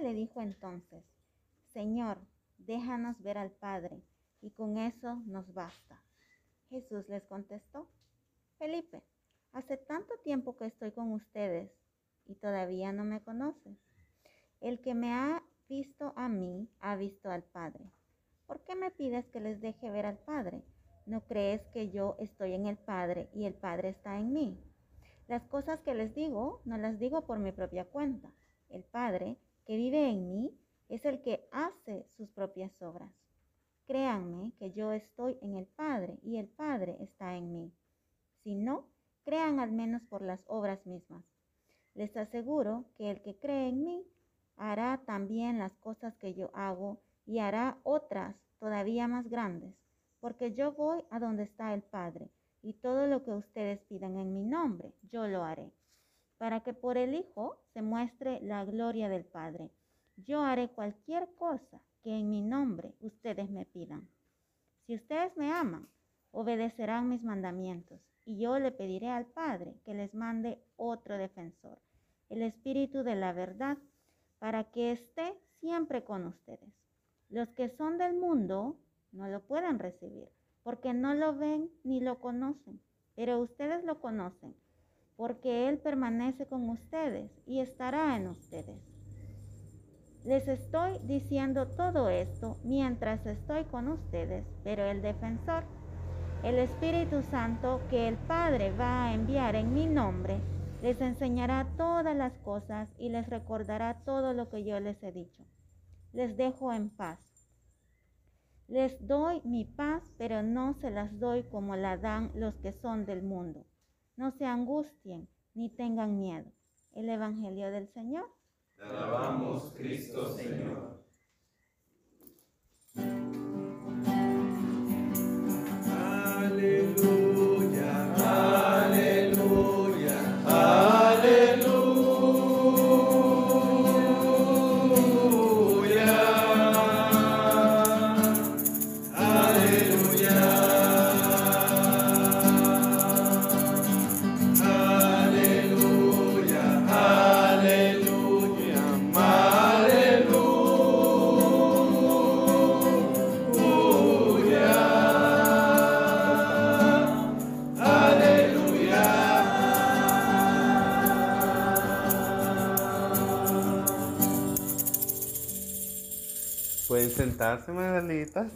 le dijo entonces, Señor, déjanos ver al Padre, y con eso nos basta. Jesús les contestó, Felipe, hace tanto tiempo que estoy con ustedes y todavía no me conoces. El que me ha visto a mí, ha visto al Padre. ¿Por qué me pides que les deje ver al Padre? ¿No crees que yo estoy en el Padre y el Padre está en mí? Las cosas que les digo, no las digo por mi propia cuenta. El Padre, que vive en mí, es el que hace sus propias obras. Créanme que yo estoy en el Padre y el Padre está en mí. Si no, crean al menos por las obras mismas. Les aseguro que el que cree en mí hará también las cosas que yo hago y hará otras todavía más grandes porque yo voy a donde está el Padre, y todo lo que ustedes pidan en mi nombre, yo lo haré, para que por el Hijo se muestre la gloria del Padre. Yo haré cualquier cosa que en mi nombre ustedes me pidan. Si ustedes me aman, obedecerán mis mandamientos, y yo le pediré al Padre que les mande otro defensor, el Espíritu de la verdad, para que esté siempre con ustedes. Los que son del mundo no lo pueden recibir, porque no lo ven ni lo conocen, pero ustedes lo conocen, porque Él permanece con ustedes y estará en ustedes. Les estoy diciendo todo esto mientras estoy con ustedes, pero el defensor, el Espíritu Santo que el Padre va a enviar en mi nombre, les enseñará todas las cosas y les recordará todo lo que yo les he dicho. Les dejo en paz. Les doy mi paz, pero no se las doy como la dan los que son del mundo. No se angustien ni tengan miedo. El Evangelio del Señor. Te alabamos, Cristo Señor. Sentarse, Magdalitas.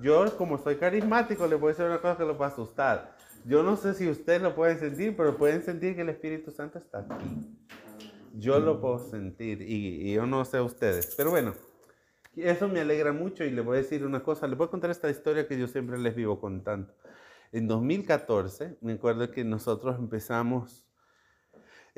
Yo, como soy carismático, le voy a decir una cosa que lo va a asustar. Yo no sé si ustedes lo pueden sentir, pero pueden sentir que el Espíritu Santo está aquí. Yo lo puedo sentir y, yo no sé ustedes. Pero bueno, eso me alegra mucho y le voy a decir una cosa. Les voy a contar esta historia que yo siempre les vivo contando. En 2014, me acuerdo que nosotros empezamos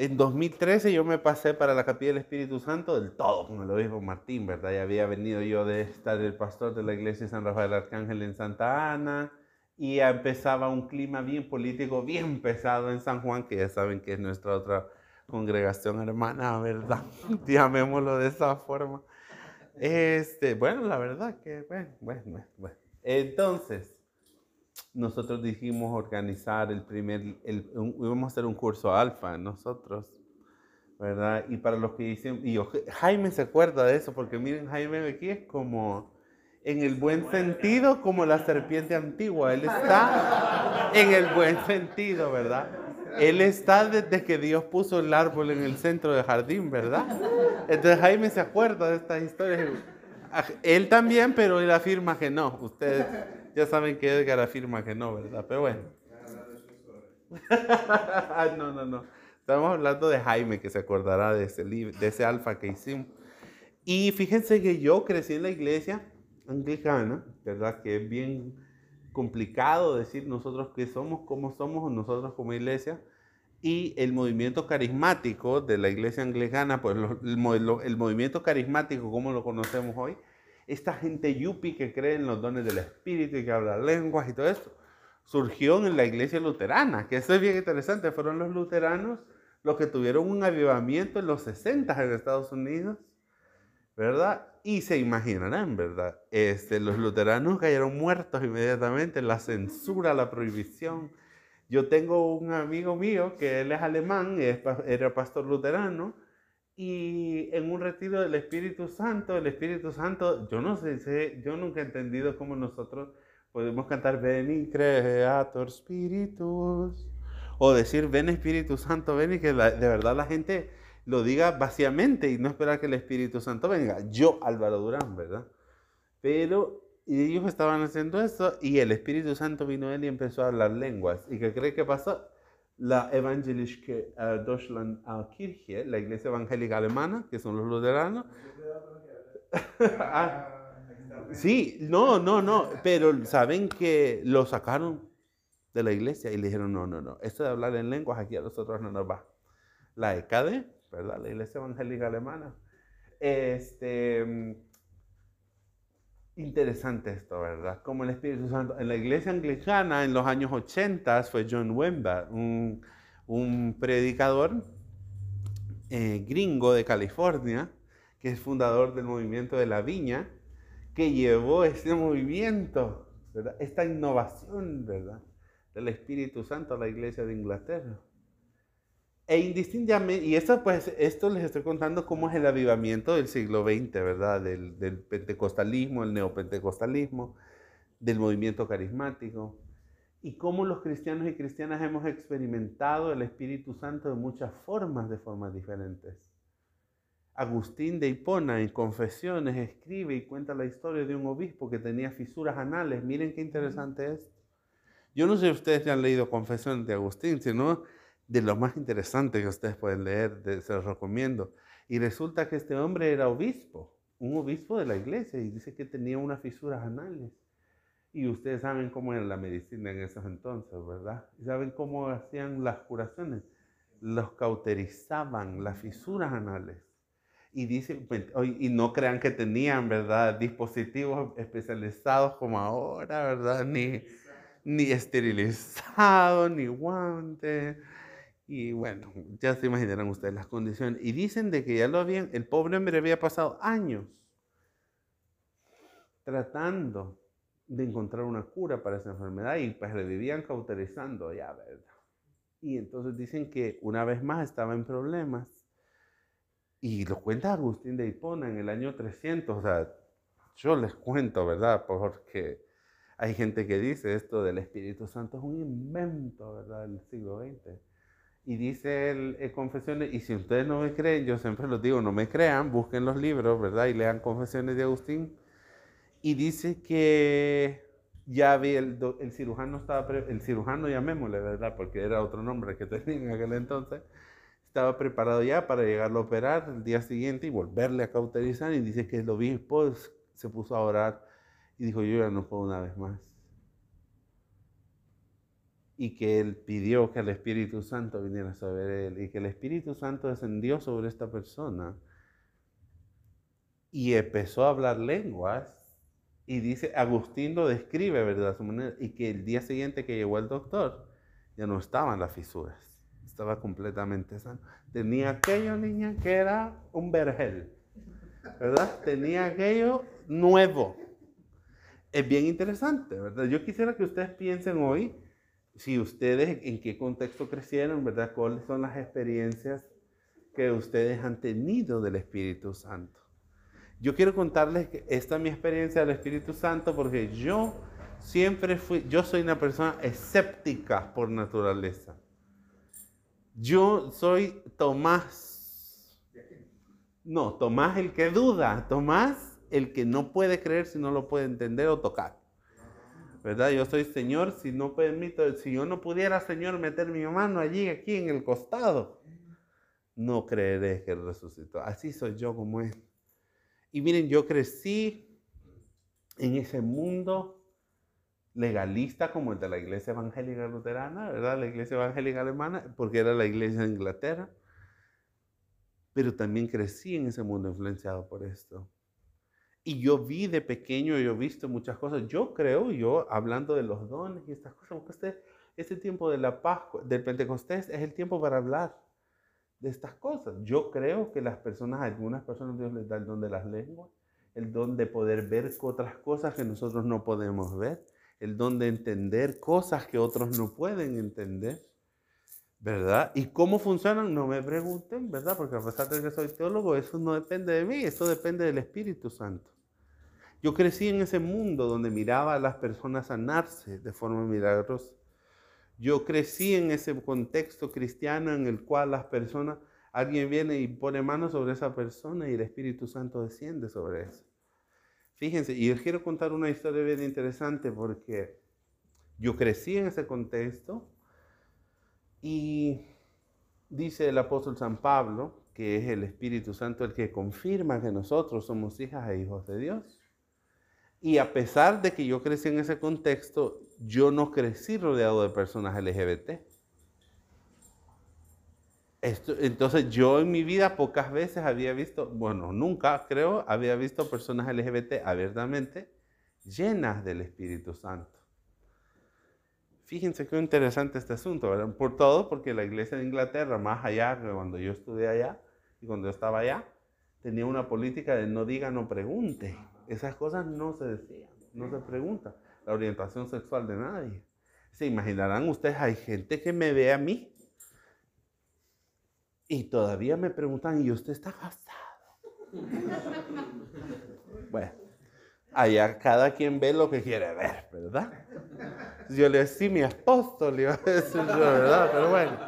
en 2013 yo me pasé para la Capilla del Espíritu Santo del todo con el obispo Martín, ¿verdad? Ya había venido yo de estar el pastor de la iglesia de San Rafael Arcángel en Santa Ana y empezaba un clima bien político, bien pesado en San Juan, que ya saben que es nuestra otra congregación hermana, ¿verdad? Llamémoslo de esa forma. Este, bueno, la verdad que, bueno, bueno, bueno. Entonces, nosotros dijimos organizar el primer, el, íbamos a hacer un curso alfa nosotros, ¿verdad? Y para los que dicen, y Jaime se acuerda de eso, porque miren, Jaime aquí es como, en el buen sentido, como la serpiente antigua, él está en el buen sentido, ¿verdad? Él está desde que Dios puso el árbol en el centro del jardín, ¿verdad? Entonces Jaime se acuerda de estas historias. Él también, pero él afirma que no. Ustedes ya saben que Edgar afirma que no, ¿verdad? Pero bueno. no, no, no. Estamos hablando de Jaime, que se acordará de ese, de ese alfa que hicimos. Y fíjense que yo crecí en la iglesia anglicana, ¿verdad? Que es bien complicado decir nosotros qué somos, cómo somos nosotros como iglesia. Y el movimiento carismático de la iglesia anglicana, pues el, el movimiento carismático, como lo conocemos hoy, esta gente yupi que cree en los dones del Espíritu y que habla lenguas y todo esto, surgió en la iglesia luterana, que eso es bien interesante, fueron los luteranos los que tuvieron un avivamiento en los 60 en Estados Unidos, ¿verdad? Y se imaginarán, ¿verdad? Este, los luteranos cayeron muertos inmediatamente, la censura, la prohibición. Yo tengo un amigo mío que él es alemán, era pastor luterano, y en un retiro del Espíritu Santo, el Espíritu Santo, yo no sé, yo nunca he entendido cómo nosotros podemos cantar Ven Creator Spiritus, o decir Ven Espíritu Santo, ven y que de verdad la gente lo diga vacíamente y no esperar que el Espíritu Santo venga. Yo, Álvaro Durán, ¿verdad? Pero ellos estaban haciendo eso y el Espíritu Santo vino él y empezó a hablar lenguas. ¿Y qué cree que pasó? La Evangelische uh, Deutschland Kirche, la iglesia evangélica alemana, que son los luteranos. Ah, sí, no, no, no, pero saben que lo sacaron de la iglesia y le dijeron, no, no, no, esto de hablar en lenguas aquí a nosotros no nos va. La ECADE ¿verdad? La iglesia evangélica alemana. Este, interesante esto, ¿verdad? Como el Espíritu Santo. En la iglesia anglicana, en los años 80, fue John un, un predicador eh, gringo de California, que es fundador del movimiento de la viña, que llevó este movimiento, ¿verdad? esta innovación, ¿verdad? Del Espíritu Santo a la iglesia de Inglaterra. E indistintamente, y esto, pues, esto les estoy contando cómo es el avivamiento del siglo XX, ¿verdad? Del, del pentecostalismo, el neopentecostalismo, del movimiento carismático, y cómo los cristianos y cristianas hemos experimentado el Espíritu Santo de muchas formas, de formas diferentes. Agustín de Hipona en Confesiones escribe y cuenta la historia de un obispo que tenía fisuras anales. Miren qué interesante es. Yo no sé si ustedes ya han leído Confesiones de Agustín, sino de lo más interesante que ustedes pueden leer, se los recomiendo. Y resulta que este hombre era obispo, un obispo de la iglesia, y dice que tenía unas fisuras anales. Y ustedes saben cómo era la medicina en esos entonces, ¿verdad? Y saben cómo hacían las curaciones. Los cauterizaban las fisuras anales. Y, dice, y no crean que tenían, ¿verdad? Dispositivos especializados como ahora, ¿verdad? Ni, ni esterilizados, ni guantes y bueno, ya se imaginarán ustedes las condiciones. Y dicen de que ya lo habían, el pobre hombre había pasado años tratando de encontrar una cura para esa enfermedad y pues le vivían cauterizando ya, ¿verdad? Y entonces dicen que una vez más estaba en problemas. Y lo cuenta Agustín de Hipona en el año 300. O sea, yo les cuento, ¿verdad? Porque hay gente que dice esto del Espíritu Santo es un invento, ¿verdad? Del siglo XX. Y dice el, Confesiones, y si ustedes no me creen, yo siempre los digo, no me crean, busquen los libros, ¿verdad? Y lean Confesiones de Agustín. Y dice que ya había el, el cirujano, estaba el cirujano llamémosle, ¿verdad? Porque era otro nombre que tenía en aquel entonces. Estaba preparado ya para llegarlo a operar el día siguiente y volverle a cauterizar. Y dice que el obispo se puso a orar y dijo, yo ya no puedo una vez más y que él pidió que el Espíritu Santo viniera sobre él y que el Espíritu Santo descendió sobre esta persona y empezó a hablar lenguas y dice, Agustín lo describe, ¿verdad? Su manera, y que el día siguiente que llegó el doctor ya no estaban las fisuras, estaba completamente sano. Tenía aquello, niña, que era un vergel, ¿verdad? Tenía aquello nuevo. Es bien interesante, ¿verdad? Yo quisiera que ustedes piensen hoy, si ustedes en qué contexto crecieron, ¿verdad? ¿Cuáles son las experiencias que ustedes han tenido del Espíritu Santo? Yo quiero contarles que esta es mi experiencia del Espíritu Santo porque yo siempre fui, yo soy una persona escéptica por naturaleza. Yo soy Tomás. No, Tomás el que duda, Tomás el que no puede creer si no lo puede entender o tocar. ¿Verdad? Yo soy Señor, si no permito, si yo no pudiera, Señor, meter mi mano allí, aquí en el costado, no creeré que Él resucitó. Así soy yo como Él. Y miren, yo crecí en ese mundo legalista como el de la iglesia evangélica luterana, ¿verdad? La iglesia evangélica alemana, porque era la iglesia de Inglaterra. Pero también crecí en ese mundo influenciado por esto. Y yo vi de pequeño, yo he visto muchas cosas. Yo creo, yo hablando de los dones y estas cosas, porque este, este tiempo de la Pascua, del Pentecostés, es el tiempo para hablar de estas cosas. Yo creo que las personas, algunas personas Dios les da el don de las lenguas, el don de poder ver otras cosas que nosotros no podemos ver, el don de entender cosas que otros no pueden entender. ¿Verdad? ¿Y cómo funcionan? No me pregunten, ¿verdad? Porque a pesar de que soy teólogo, eso no depende de mí, eso depende del Espíritu Santo. Yo crecí en ese mundo donde miraba a las personas sanarse de forma milagrosa. Yo crecí en ese contexto cristiano en el cual las personas, alguien viene y pone mano sobre esa persona y el Espíritu Santo desciende sobre eso. Fíjense, y les quiero contar una historia bien interesante porque yo crecí en ese contexto y dice el apóstol San Pablo, que es el Espíritu Santo el que confirma que nosotros somos hijas e hijos de Dios. Y a pesar de que yo crecí en ese contexto, yo no crecí rodeado de personas LGBT. Entonces yo en mi vida pocas veces había visto, bueno, nunca creo, había visto personas LGBT abiertamente llenas del Espíritu Santo. Fíjense qué interesante este asunto, ¿verdad? Por todo, porque la iglesia de Inglaterra, más allá, cuando yo estudié allá y cuando yo estaba allá, tenía una política de no diga, no pregunte. Esas cosas no se decían, no se pregunta. La orientación sexual de nadie. Se imaginarán ustedes, hay gente que me ve a mí y todavía me preguntan, ¿y usted está casado? bueno, allá cada quien ve lo que quiere ver, ¿verdad? Yo le decía, sí, mi esposo, le iba a decir yo, ¿verdad? Pero bueno,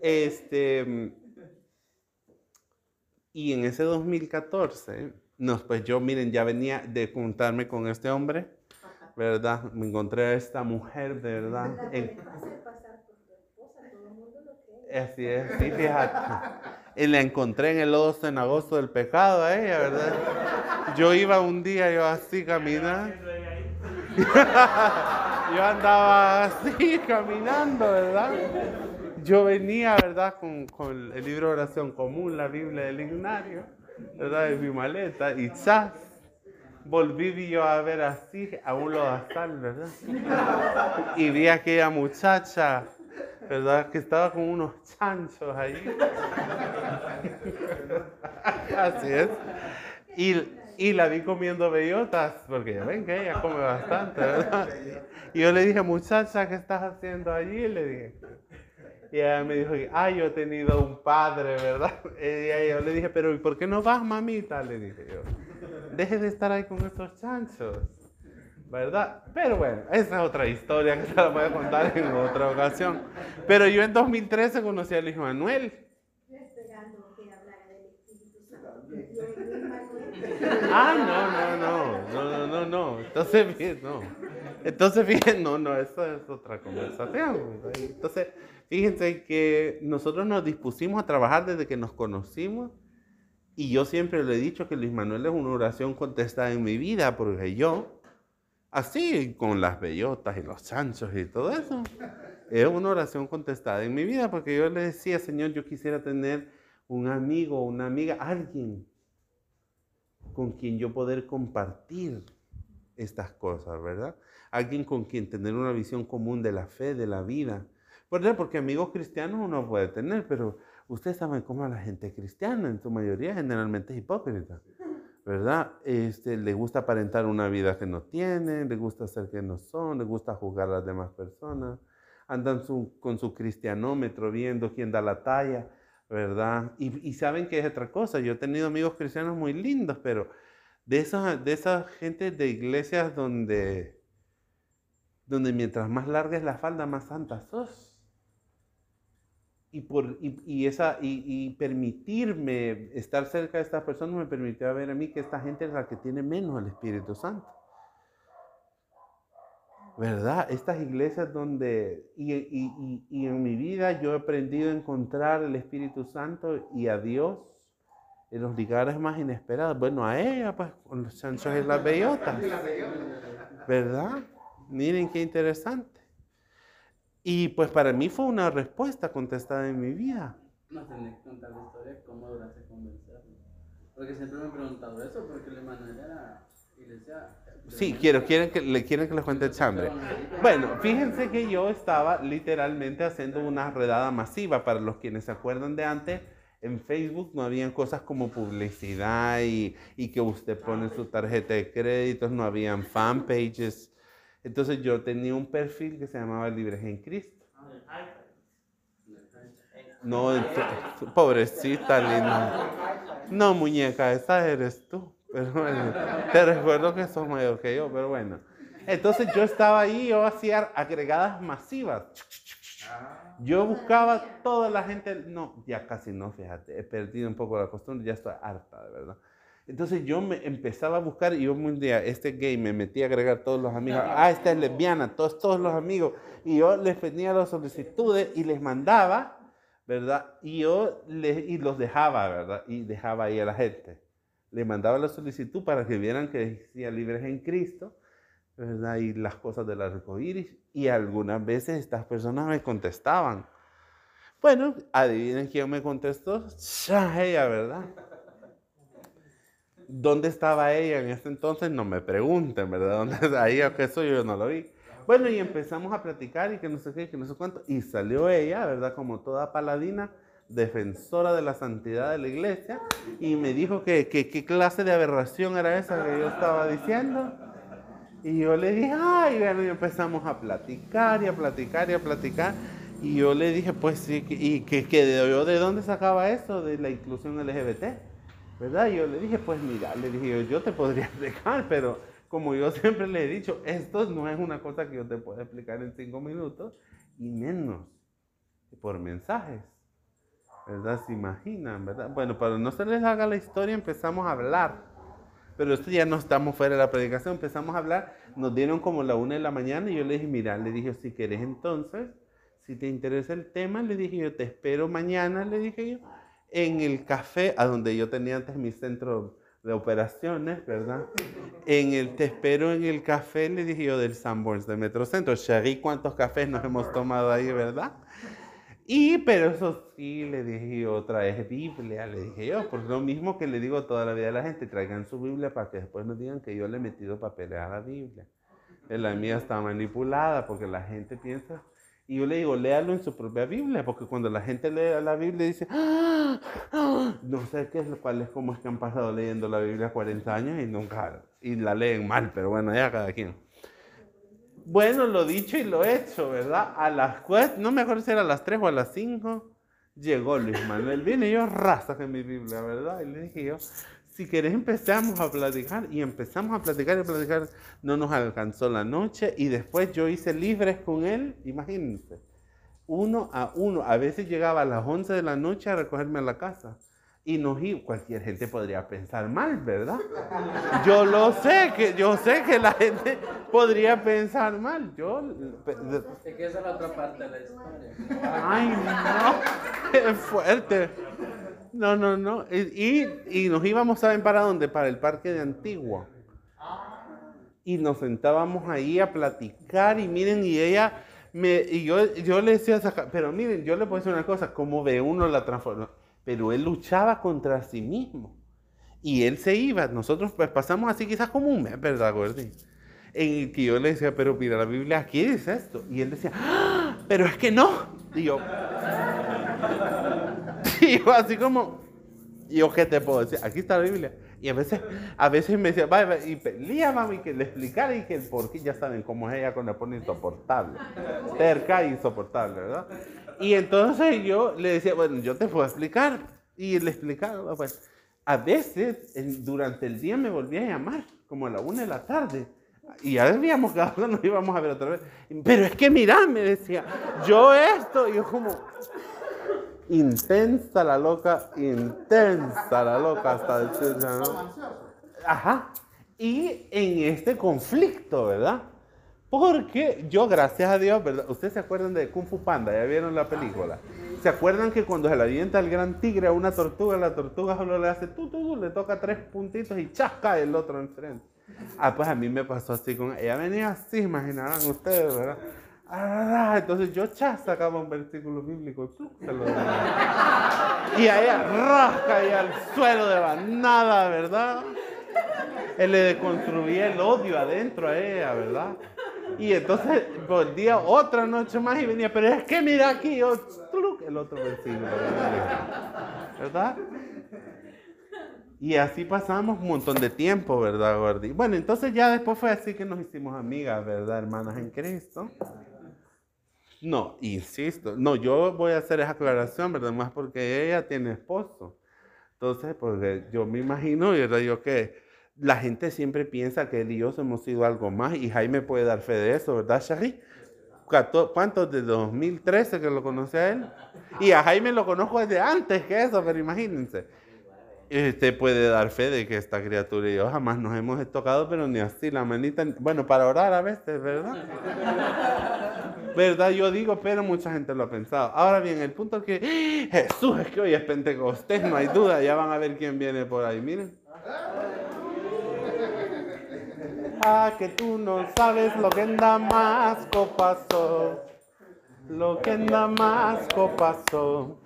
este, y en ese 2014, no, pues yo, miren, ya venía de juntarme con este hombre, ¿verdad? Me encontré a esta mujer, de verdad. En, así es, sí, fíjate. Y la encontré en el lodo agosto del pecado a ella, ¿verdad? Yo iba un día, yo así caminando. yo andaba así caminando, ¿verdad? Yo venía, ¿verdad? Con, con, el libro de oración común, la Biblia del Ignario, ¿verdad? En mi maleta y ¡zas! Volví yo a ver así a un lodazal, ¿verdad? Y vi a aquella muchacha, ¿verdad? Que estaba con unos chanchos ahí. Así es. Y y la vi comiendo bellotas, porque ya ven que ella come bastante, ¿verdad? Y yo le dije, muchacha, ¿qué estás haciendo allí? Le dije. Y ella me dijo, ay, yo he tenido un padre, ¿verdad? Y yo le dije, pero ¿y por qué no vas, mamita? Le dije yo. Deje de estar ahí con esos chanchos, ¿verdad? Pero bueno, esa es otra historia que se la voy a contar en otra ocasión. Pero yo en 2013 conocí al hijo Manuel. Ah, no, no, no, no, no, no, Entonces, no. Entonces, fíjense, no, no, eso es otra conversación. Entonces, fíjense que nosotros nos dispusimos a trabajar desde que nos conocimos y yo siempre le he dicho que Luis Manuel es una oración contestada en mi vida porque yo, así con las bellotas y los chanchos y todo eso, es una oración contestada en mi vida porque yo le decía, Señor, yo quisiera tener un amigo, una amiga, alguien con quien yo poder compartir estas cosas, ¿verdad? Alguien con quien tener una visión común de la fe, de la vida. ¿Verdad? Porque amigos cristianos uno puede tener, pero ustedes saben cómo la gente cristiana, en su mayoría, generalmente es hipócrita. ¿Verdad? Este, le gusta aparentar una vida que no tiene, le gusta ser que no son, le gusta juzgar a las demás personas, andan con su cristianómetro viendo quién da la talla ¿verdad? Y, saben que es otra cosa. Yo he tenido amigos cristianos muy lindos, pero de esas de esa gente de iglesias donde, donde mientras más larga es la falda, más santa sos. Y, por, y, esa, y, permitirme estar cerca de estas personas me permitió ver a mí que esta gente es la que tiene menos el Espíritu Santo. ¿Verdad? Estas iglesias donde, y, y, y, en mi vida yo he aprendido a encontrar el Espíritu Santo y a Dios en los lugares más inesperados. Bueno, a ella, pues, con los chanchos y las bellotas. ¿Verdad? Miren qué interesante. Y pues para mí fue una respuesta contestada en mi vida. No tenés que contar la historia, cómo lograste convencerlo. Porque siempre me he preguntado eso, porque el Emanuel era Sí, quiero, quieren que, le quieren que les cuente el chambre. Bueno, fíjense que yo estaba literalmente haciendo una redada masiva. Para los quienes se acuerdan de antes, En Facebook no habían cosas como publicidad y, y que usted pone su tarjeta de créditos, no habían fanpages. Entonces yo tenía un perfil que se llamaba Libres en Cristo. No, pobrecita linda. No, muñeca, esa eres tú. Pero bueno, te recuerdo que sos mayor que yo, pero bueno. Entonces yo estaba ahí, yo hacía agregadas masivas. Yo buscaba toda la gente, no, ya casi no, fíjate, he perdido un poco la costumbre, ya estoy harta, de verdad. Entonces yo me empezaba a buscar y yo un día, este gay, me metí a agregar todos los amigos, ah, esta es lesbiana, todos, todos los amigos, y yo les pedía las solicitudes y les mandaba, ¿verdad? Y yo les, y los dejaba, ¿verdad? Y dejaba ahí a la gente. Le mandaba la solicitud para que vieran que decía libres en Cristo, ¿verdad? Y las cosas del arco iris. Y algunas veces estas personas me contestaban. Bueno, adivinen quién me contestó. Ya ella, ¿verdad? ¿Dónde estaba ella en ese entonces? No me pregunten, ¿verdad? ¿Dónde ahí o qué soy yo no lo vi. Bueno, y empezamos a platicar y que no sé qué, que no sé cuánto. Y salió ella, ¿verdad? Como toda paladina, defensora de la santidad de la iglesia. Y me dijo que qué clase de aberración era esa que yo estaba diciendo. Y yo le dije, ay, bueno, y empezamos a platicar y a platicar y a platicar. Y yo le dije, pues sí, y que, que de, yo de dónde sacaba eso de la inclusión LGBT, ¿verdad? Y yo le dije, pues mira, le dije, yo, yo te podría explicar, pero como yo siempre le he dicho, esto no es una cosa que yo te pueda explicar en cinco minutos, y menos por mensajes, ¿verdad? Se imaginan, ¿verdad? Bueno, para no se les haga la historia, empezamos a hablar. Pero esto ya no estamos fuera de la predicación, empezamos a hablar, nos dieron como la una de la mañana y yo le dije, mira, le dije, si quieres entonces, si te interesa el tema, le dije yo, te espero mañana, le dije yo, en el café, a donde yo tenía antes mi centro de operaciones, ¿verdad? En el, te espero en el café, le dije yo, del Sanborns de Metrocentro. Sherry, ¿cuántos cafés nos hemos tomado ahí, verdad? Y, pero eso sí, le dije yo, traes Biblia, le dije yo, por lo mismo que le digo toda la vida a la gente, traigan su Biblia para que después nos digan que yo le he metido papeles a la Biblia. Eh, La mía está manipulada porque la gente piensa, y yo le digo, léalo en su propia Biblia, porque cuando la gente lee la Biblia dice, "Ah, ah", no sé qué es, cuál es, cómo es que han pasado leyendo la Biblia 40 años y nunca, y la leen mal, pero bueno, ya cada quien. Bueno, lo dicho y lo hecho, ¿verdad? A las cuatro, no me acuerdo a las 3 o a las 5, llegó Luis Manuel. Vine yo, raza que mi Biblia, ¿verdad? Y le dije yo, si querés empezamos a platicar. Y empezamos a platicar y a platicar. No nos alcanzó la noche. Y después yo hice libres con él, imagínense. Uno a uno. A veces llegaba a las 11 de la noche a recogerme a la casa. Y nos iba, cualquier gente podría pensar mal, ¿verdad? Yo lo sé, que yo sé que la gente podría pensar mal. Yo, Es que esa es la otra parte de la historia. ay, no, qué fuerte. No, no, no. Y, y- y nos íbamos, ¿saben para dónde? Para el parque de Antigua. Y nos sentábamos ahí a platicar y miren, y ella, me, y yo, yo le decía, pero miren, yo le puedo decir una cosa, como ve uno la transformación, pero él luchaba contra sí mismo. Y él se iba, nosotros pues pasamos así quizás como un mes, ¿verdad, Gordy? En el que yo le decía, pero mira, la Biblia aquí dice esto. Y él decía, "Ah, pero es que no. Y yo, y yo así como, yo, ¿qué te puedo decir? Aquí está la Biblia. Y a veces, a veces me decía, vaya, vaya", y pelía, mami, que le explicara y que el por qué, ya saben cómo es ella cuando le pone insoportable. Terca e insoportable, ¿verdad? Y entonces yo le decía, bueno, yo te puedo explicar. Y le explicaba, pues, a veces durante el día me volvía a llamar, como a la una de la tarde. Y ya habíamos quedado, nos íbamos a ver otra vez. Pero es que mira, me decía, yo esto, y yo como, intensa la loca, intensa la loca hasta decir, ¿no? Ajá. Y en este conflicto, ¿verdad? Porque yo, gracias a Dios, ¿verdad? Ustedes se acuerdan de Kung Fu Panda, ya vieron la película. ¿Se acuerdan que cuando se le avienta el gran tigre a una tortuga, la tortuga solo le hace tú, tú, tú, le toca tres puntitos y chasca el otro enfrente? Ah, pues a mí me pasó así con ella. venía así, imaginarán ustedes, ¿verdad? Ah, entonces yo chas sacaba un versículo bíblico y se lo daba. Y ella rasca y al suelo de la nada, ¿verdad? Él le deconstruía el odio adentro a ella, ¿verdad? Y entonces volvía otra noche más y venía, pero es que mira aquí, el otro versículo. ¿Verdad? Y así pasamos un montón de tiempo, ¿verdad, Gordy? Bueno, entonces ya después fue así que nos hicimos amigas, ¿verdad, hermanas en Cristo? No, insisto, no, yo voy a hacer esa aclaración, ¿verdad? Más porque ella tiene esposo. Entonces, pues yo me imagino, ¿verdad? Yo que la gente siempre piensa que y yo hemos sido algo más y Jaime puede dar fe de eso, ¿verdad, Shari? ¿Cuántos de 2013 que lo conocí a él? Y a Jaime lo conozco desde antes que eso, pero imagínense. Usted puede dar fe de que esta criatura y yo jamás nos hemos tocado, pero ni así, la manita, bueno, para orar a veces, ¿verdad? ¿Verdad? Yo digo, pero mucha gente lo ha pensado. Ahora bien, el punto es que ¡Ah! Jesús es que hoy es Pentecostés, no hay duda, ya van a ver quién viene por ahí, miren. Ah, que tú no sabes lo que en Damasco pasó, lo que en Damasco pasó.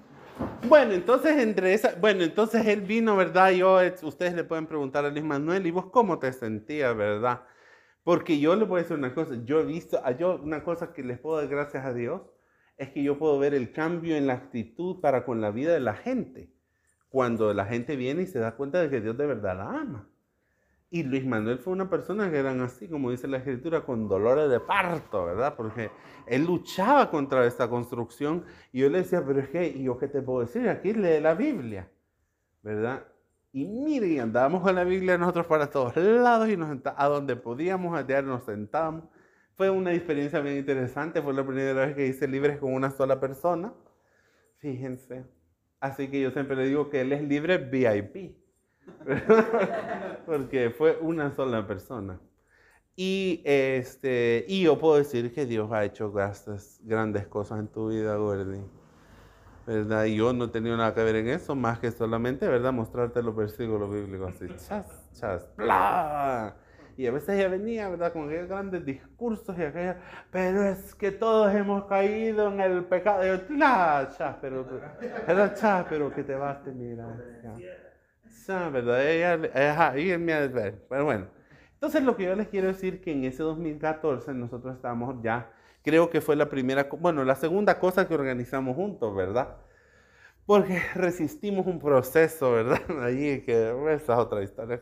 Bueno, entonces entre esa, bueno, entonces él vino, ¿verdad? Yo, ustedes le pueden preguntar a Luis Manuel, ¿y vos cómo te sentías, verdad? Porque yo le voy decir una cosa, yo he visto, ah, yo una cosa que les puedo dar gracias a Dios, es que yo puedo ver el cambio en la actitud para con la vida de la gente. Cuando la gente viene y se da cuenta de que Dios de verdad la ama. Y Luis Manuel fue una persona que eran así, como dice la escritura, con dolores de parto, ¿verdad? Porque él luchaba contra esta construcción y yo le decía, pero es que, ¿y yo qué te puedo decir? Aquí lee la Biblia, ¿verdad? Y miren, andábamos con la Biblia nosotros para todos lados y nos a donde podíamos a nos sentábamos. Fue una experiencia bien interesante, fue la primera vez que hice libres con una sola persona. Fíjense. Así que yo siempre le digo que él es libre VIP. Porque fue una sola persona. Y, este, y yo puedo decir que Dios ha hecho grandes, grandes cosas en tu vida, Gordy. ¿Verdad? Y yo no he tenido nada que ver en eso, más que solamente, ¿verdad? Mostrarte los versículos bíblicos así, chas, chas, bla. Y a veces ella venía, ¿verdad? Con aquellos grandes discursos y aquella, pero es que todos hemos caído en el pecado. Y yo, chas, pero. Chas, pero que te vas, te ¿verdad? Ella, ahí Pero bueno, entonces lo que yo les quiero decir que en ese 2014 nosotros estamos ya, creo que fue la primera, bueno, la segunda cosa que organizamos juntos, ¿verdad? Porque resistimos un proceso, ¿verdad? Allí que esa es otra historia.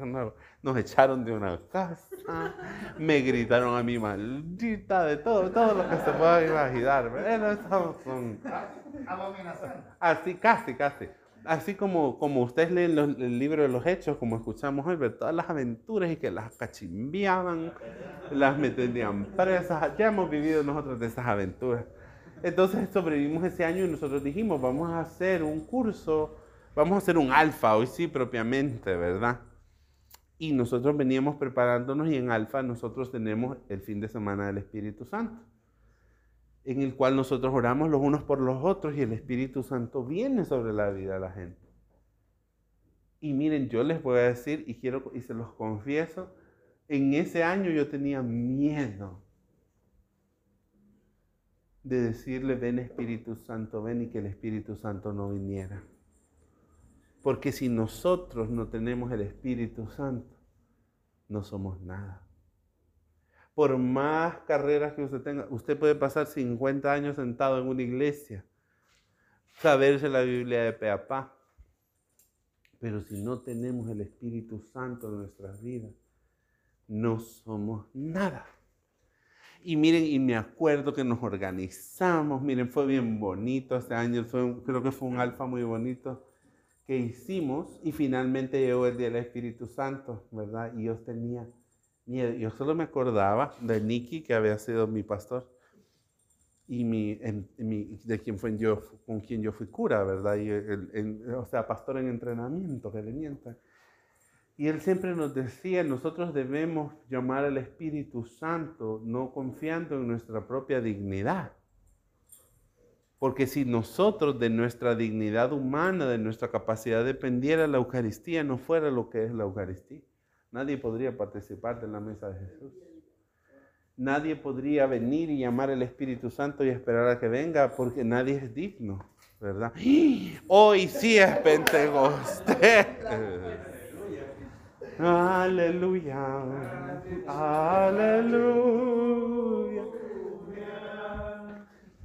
Nos echaron de una casa, me gritaron a mi maldita, de todo, todo lo que se pueda imaginar. ¿verdad? Son... Así, casi, casi así como, como ustedes leen el libro de los hechos, como escuchamos hoy, ver todas las aventuras y que las cachimbiaban, las metían presas, ya hemos vivido nosotros de esas aventuras. Entonces sobrevivimos ese año y nosotros dijimos, vamos a hacer un curso, vamos a hacer un alfa, hoy sí propiamente, ¿verdad? Y nosotros veníamos preparándonos y en alfa nosotros tenemos el fin de semana del Espíritu Santo en el cual nosotros oramos los unos por los otros y el Espíritu Santo viene sobre la vida de la gente. Y miren, yo les voy a decir y quiero y se los confieso, en ese año yo tenía miedo de decirle, ven Espíritu Santo, ven y que el Espíritu Santo no viniera. Porque si nosotros no tenemos el Espíritu Santo, no somos nada por más carreras que usted tenga, usted puede pasar 50 años sentado en una iglesia, saberse la Biblia de pe a pa. Pero si no tenemos el Espíritu Santo en nuestras vidas, no somos nada. Y miren, y me acuerdo que nos organizamos, miren, fue bien bonito este año, creo que fue un alfa muy bonito que hicimos y finalmente llegó el Día del Espíritu Santo, ¿verdad? Y yo tenía yo solo me acordaba de Nicky, que había sido mi pastor, y de quien fue yo, con quien yo fui cura, ¿verdad? Y o sea, pastor en entrenamiento, que le mienta. Y él siempre nos decía, nosotros debemos llamar al Espíritu Santo, no confiando en nuestra propia dignidad. Porque si nosotros de nuestra dignidad humana, de nuestra capacidad dependiera, la Eucaristía no fuera lo que es la Eucaristía. Nadie podría participar de la mesa de Jesús. Nadie podría venir y llamar al Espíritu Santo y esperar a que venga porque nadie es digno, ¿verdad? Hoy sí es Pentecostés. Aleluya. Aleluya.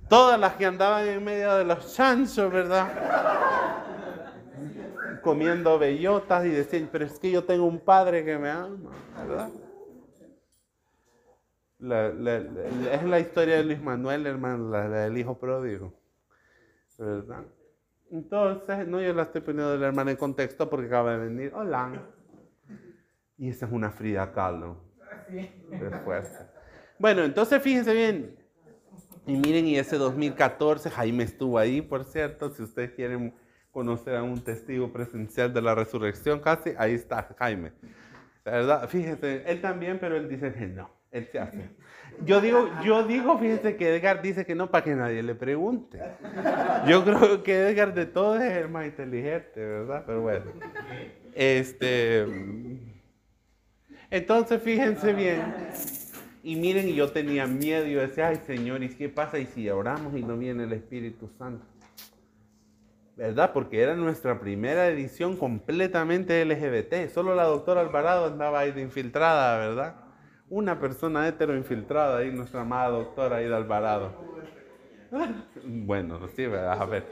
Todas las que andaban en medio de los chanchos, ¿verdad? Comiendo bellotas y decían, pero es que yo tengo un padre que me ama, ¿verdad? Es la historia de Luis Manuel, hermano, la, del hijo pródigo, ¿verdad? Entonces, no, yo la estoy poniendo de la hermana en contexto porque acaba de venir. Hola. Y esa es una Frida Kahlo. Es fuerte. Bueno, entonces fíjense bien. Y miren, y ese 2014, Jaime estuvo ahí, por cierto. Si ustedes quieren conocer a un testigo presencial de la resurrección, casi, ahí está Jaime. Verdad, fíjense, él también, pero él dice que no. Él se hace. Yo digo, yo digo, fíjense que Edgar dice que no para que nadie le pregunte. Yo creo que Edgar de todos es el más inteligente, ¿verdad? Pero bueno. Este. Entonces, fíjense bien. Y miren, yo tenía miedo. Yo decía, ay, Señor, ¿y qué pasa? ¿Y si oramos y no viene el Espíritu Santo? ¿Verdad? Porque era nuestra primera edición completamente LGBT. Solo la doctora Alvarado andaba ahí de infiltrada, ¿verdad? Una persona hetero infiltrada ahí, nuestra amada doctora Ida Alvarado. Bueno, sí, ¿verdad? A ver.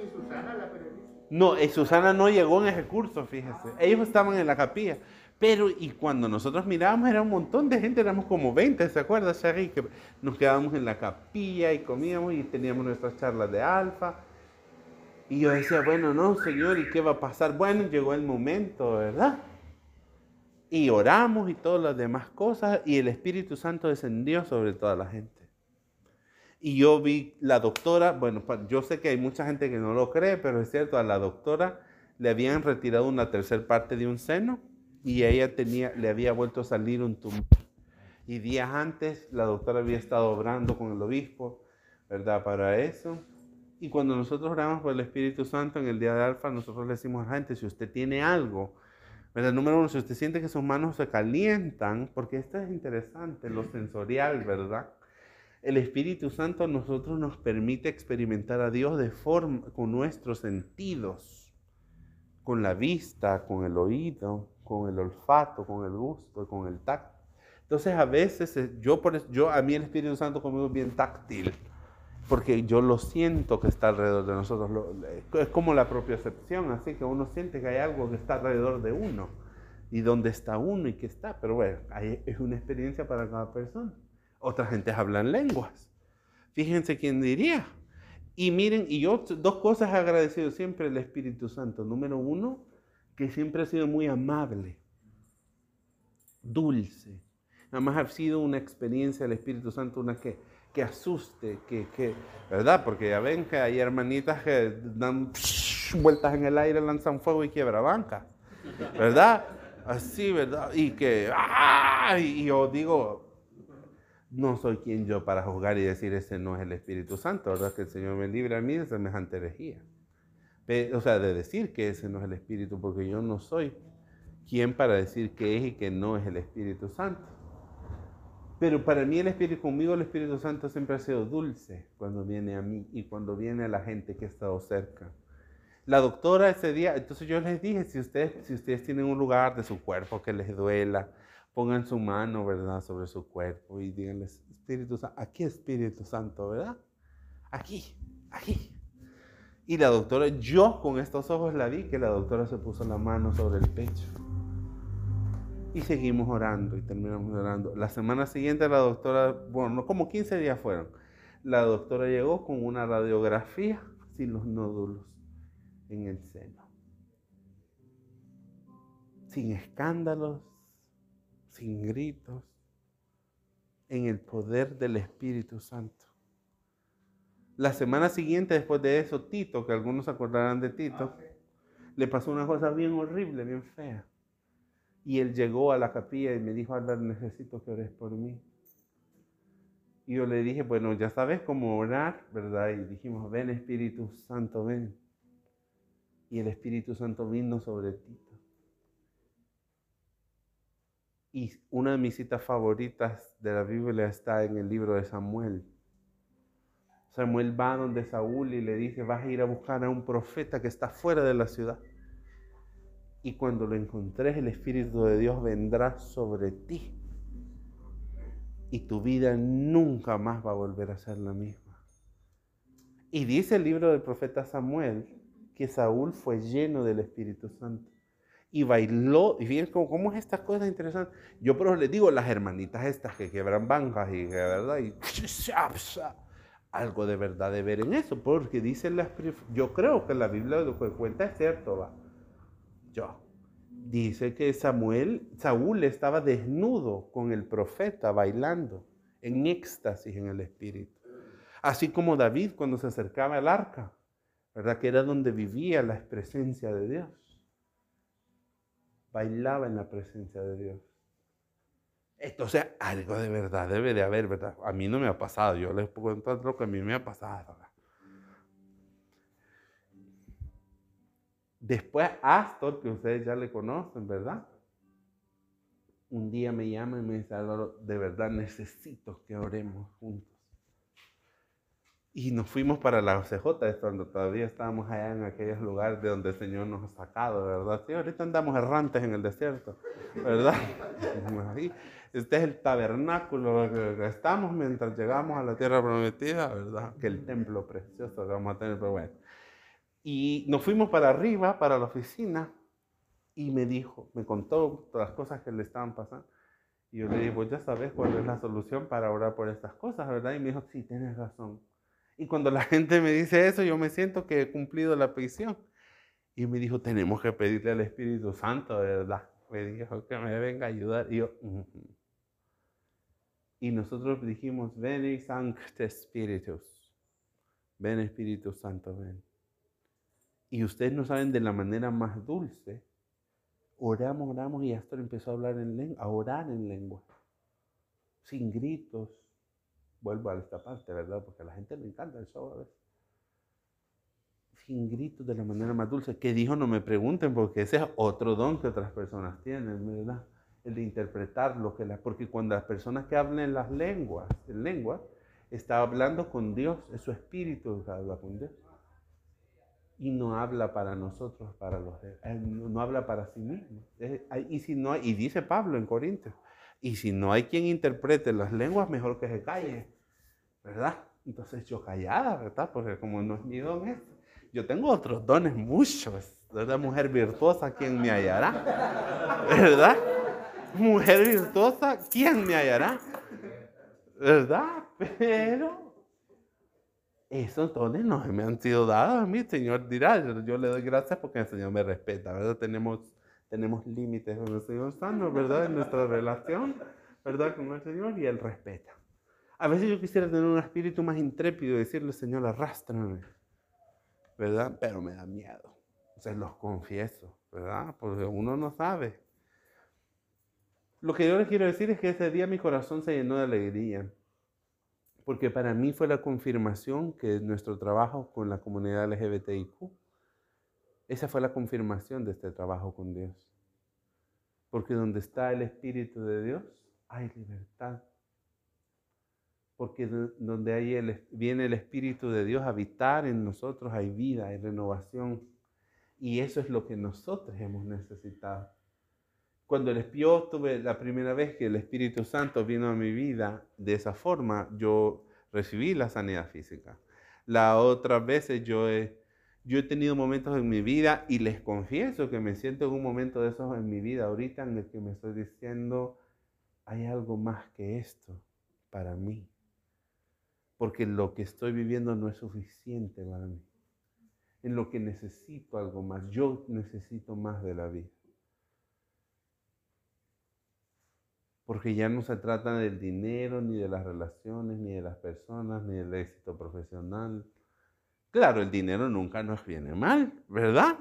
No, eh, Susana no llegó en ese curso, fíjese. Ellos estaban en la capilla. Pero, y cuando nosotros mirábamos, era un montón de gente, éramos como 20, ¿se acuerda, Shaggy? Que nos quedábamos en la capilla y comíamos y teníamos nuestras charlas de alfa. Y yo decía, bueno, no, Señor, ¿y qué va a pasar? Bueno, llegó el momento, ¿verdad? Y oramos y todas las demás cosas, y el Espíritu Santo descendió sobre toda la gente. Y yo vi la doctora, bueno, yo sé que hay mucha gente que no lo cree, pero es cierto, a la doctora le habían retirado una tercera parte de un seno y ella tenía, le había vuelto a salir un tumor. Y días antes la doctora había estado obrando con el obispo, ¿verdad? Para eso. Y cuando nosotros oramos por el Espíritu Santo en el día de Alfa, nosotros le decimos a la gente, si usted tiene algo, ¿verdad? Número uno, si usted siente que sus manos se calientan, porque esto es interesante, lo sensorial, ¿verdad? El Espíritu Santo a nosotros nos permite experimentar a Dios de forma, con nuestros sentidos, con la vista, con el oído, con el olfato, con el gusto, con el tacto. Entonces a veces eh, yo, por yo a mí el Espíritu Santo conmigo es bien táctil, porque yo lo siento que está alrededor de nosotros. lo- es como la propiocepción, así que uno siente que hay algo que está alrededor de uno y dónde está uno y qué está. Pero bueno, es una experiencia para cada persona. Otra gente hablan lenguas. Fíjense quién diría. Y miren, y yo dos cosas he agradecido siempre al Espíritu Santo. Número uno, que siempre ha sido muy amable, dulce. Jamás ha sido una experiencia del Espíritu Santo, una que, que asuste, que, que, ¿verdad? Porque ya ven que hay hermanitas que dan vueltas en el aire, lanzan fuego y quiebra banca, ¿verdad? Así, ¿verdad? Y que, ¡ah! Y yo digo, no soy quien yo para juzgar y decir ese no es el Espíritu Santo, ¿verdad? Que el Señor me libre a mí de semejante herejía. O sea, de decir que ese no es el Espíritu, porque yo no soy quien para decir que es y que no es el Espíritu Santo. Pero para mí el Espíritu, conmigo el Espíritu Santo siempre ha sido dulce cuando viene a mí y cuando viene a la gente que ha estado cerca. La doctora ese día, entonces yo les dije, si ustedes, si ustedes tienen un lugar de su cuerpo que les duela, pongan su mano, ¿verdad?, sobre su cuerpo y díganles, Espíritu Santo, aquí Espíritu Santo, ¿verdad? Aquí, aquí. Y la doctora, yo con estos ojos la vi, que la doctora se puso la mano sobre el pecho. Y seguimos orando y terminamos orando. La semana siguiente la doctora, bueno, no, como 15 días fueron, la doctora llegó con una radiografía sin los nódulos en el seno. Sin escándalos, sin gritos, en el poder del Espíritu Santo. La semana siguiente, después de eso, Tito, que algunos acordarán de Tito, le pasó una cosa bien horrible, bien fea. Y él llegó a la capilla y me dijo, Albert, necesito que ores por mí. Y yo le dije, bueno, ya sabes cómo orar, ¿verdad? Y dijimos, ven Espíritu Santo, ven. Y el Espíritu Santo vino sobre Tito. Y una de mis citas favoritas de la Biblia está en el libro de Samuel. Samuel va donde Saúl y le dice, vas a ir a buscar a un profeta que está fuera de la ciudad. Y cuando lo encontres, el Espíritu de Dios vendrá sobre ti. Y tu vida nunca más va a volver a ser la misma. Y dice el libro del profeta Samuel que Saúl fue lleno del Espíritu Santo y bailó. Y fíjense cómo, cómo es estas cosas interesantes. Yo pero les digo, las hermanitas estas que quebran bancas y que verdad, y algo de verdad de ver en eso, porque dice las, yo creo que la Biblia lo que cuenta es cierto, va. Dice que Samuel, Saúl estaba desnudo con el profeta bailando en éxtasis en el espíritu. Así como David cuando se acercaba al arca, ¿verdad? Que era donde vivía la presencia de Dios. Bailaba en la presencia de Dios. Entonces, algo de verdad debe de haber, ¿verdad? A mí no me ha pasado, yo les contar lo que a mí me ha pasado. Después, Astor, que ustedes ya le conocen, ¿verdad? Un día me llama y me dice, Álvaro, de verdad necesito que oremos juntos. Y nos fuimos para la OCJ, cuando todavía estábamos allá en aquellos lugares de donde el Señor nos ha sacado, ¿verdad? Sí, ahorita andamos errantes en el desierto, ¿verdad? Este es el tabernáculo que estamos mientras llegamos a la tierra prometida, ¿verdad? Que el templo precioso que vamos a tener, pero bueno. Y nos fuimos para arriba, para la oficina, y me dijo, me contó todas las cosas que le estaban pasando. Y yo le dije, pues ya sabes cuál es la solución para orar por estas cosas, ¿verdad? Y me dijo, sí, tienes razón. Y cuando la gente me dice eso, yo me siento que he cumplido la petición. Y me dijo, tenemos que pedirle al Espíritu Santo, ¿verdad? Me dijo que me venga a ayudar. Y yo, y nosotros dijimos, ven Sancte Spiritus. Ven Espíritu Santo, ven. Y ustedes no saben de la manera más dulce. Oramos, oramos y Astor empezó a hablar en lengua, orar en lengua. Sin gritos. Vuelvo a esta parte, ¿verdad? Porque a la gente le encanta el show a veces. Sin gritos de la manera más dulce. ¿Qué dijo? No me pregunten, porque ese es otro don que otras personas tienen, ¿verdad? el de interpretar lo que la, porque cuando las personas que hablan las lenguas, en lengua, está hablando con Dios, es su espíritu que habla con Dios. Y no habla para nosotros, para los no habla para sí mismo. Y si no y dice Pablo en Corintios, y si no hay quien interprete las lenguas, mejor que se calle, ¿verdad? Entonces yo callada, ¿verdad? Porque como no es mi don este, yo tengo otros dones muchos, ¿verdad? Mujer virtuosa, ¿quién me hallará? ¿Verdad? mujer virtuosa, ¿quién me hallará? ¿Verdad? Pero esos dones no me han sido dados a mí. Señor dirá, yo, le doy gracias porque el Señor me respeta, ¿verdad? Tenemos, tenemos límites con el Señor Santo, ¿verdad? En nuestra relación, ¿verdad? Con el Señor y Él respeta. A veces yo quisiera tener un espíritu más intrépido y decirle, Señor, arrástrame, ¿verdad? Pero me da miedo. Se los confieso, ¿verdad? Porque uno no sabe. Lo que yo les quiero decir es que ese día mi corazón se llenó de alegría, porque para mí fue la confirmación que nuestro trabajo con la comunidad LGBTIQ, esa fue la confirmación de este trabajo con Dios. Porque donde está el Espíritu de Dios, hay libertad. Porque donde hay viene el Espíritu de Dios a habitar en nosotros, hay vida, hay renovación. Y eso es lo que nosotros hemos necesitado. Cuando el espío tuve la primera vez que el Espíritu Santo vino a mi vida de esa forma, yo recibí la sanidad física. Las otras veces yo he, yo he tenido momentos en mi vida y les confieso que me siento en un momento de esos en mi vida ahorita en el que me estoy diciendo, hay algo más que esto para mí. Porque lo que estoy viviendo no es suficiente para mí. En lo que necesito algo más. Yo necesito más de la vida. Porque ya no se trata del dinero, ni de las relaciones, ni de las personas, ni del éxito profesional. Claro, el dinero nunca nos viene mal, ¿verdad?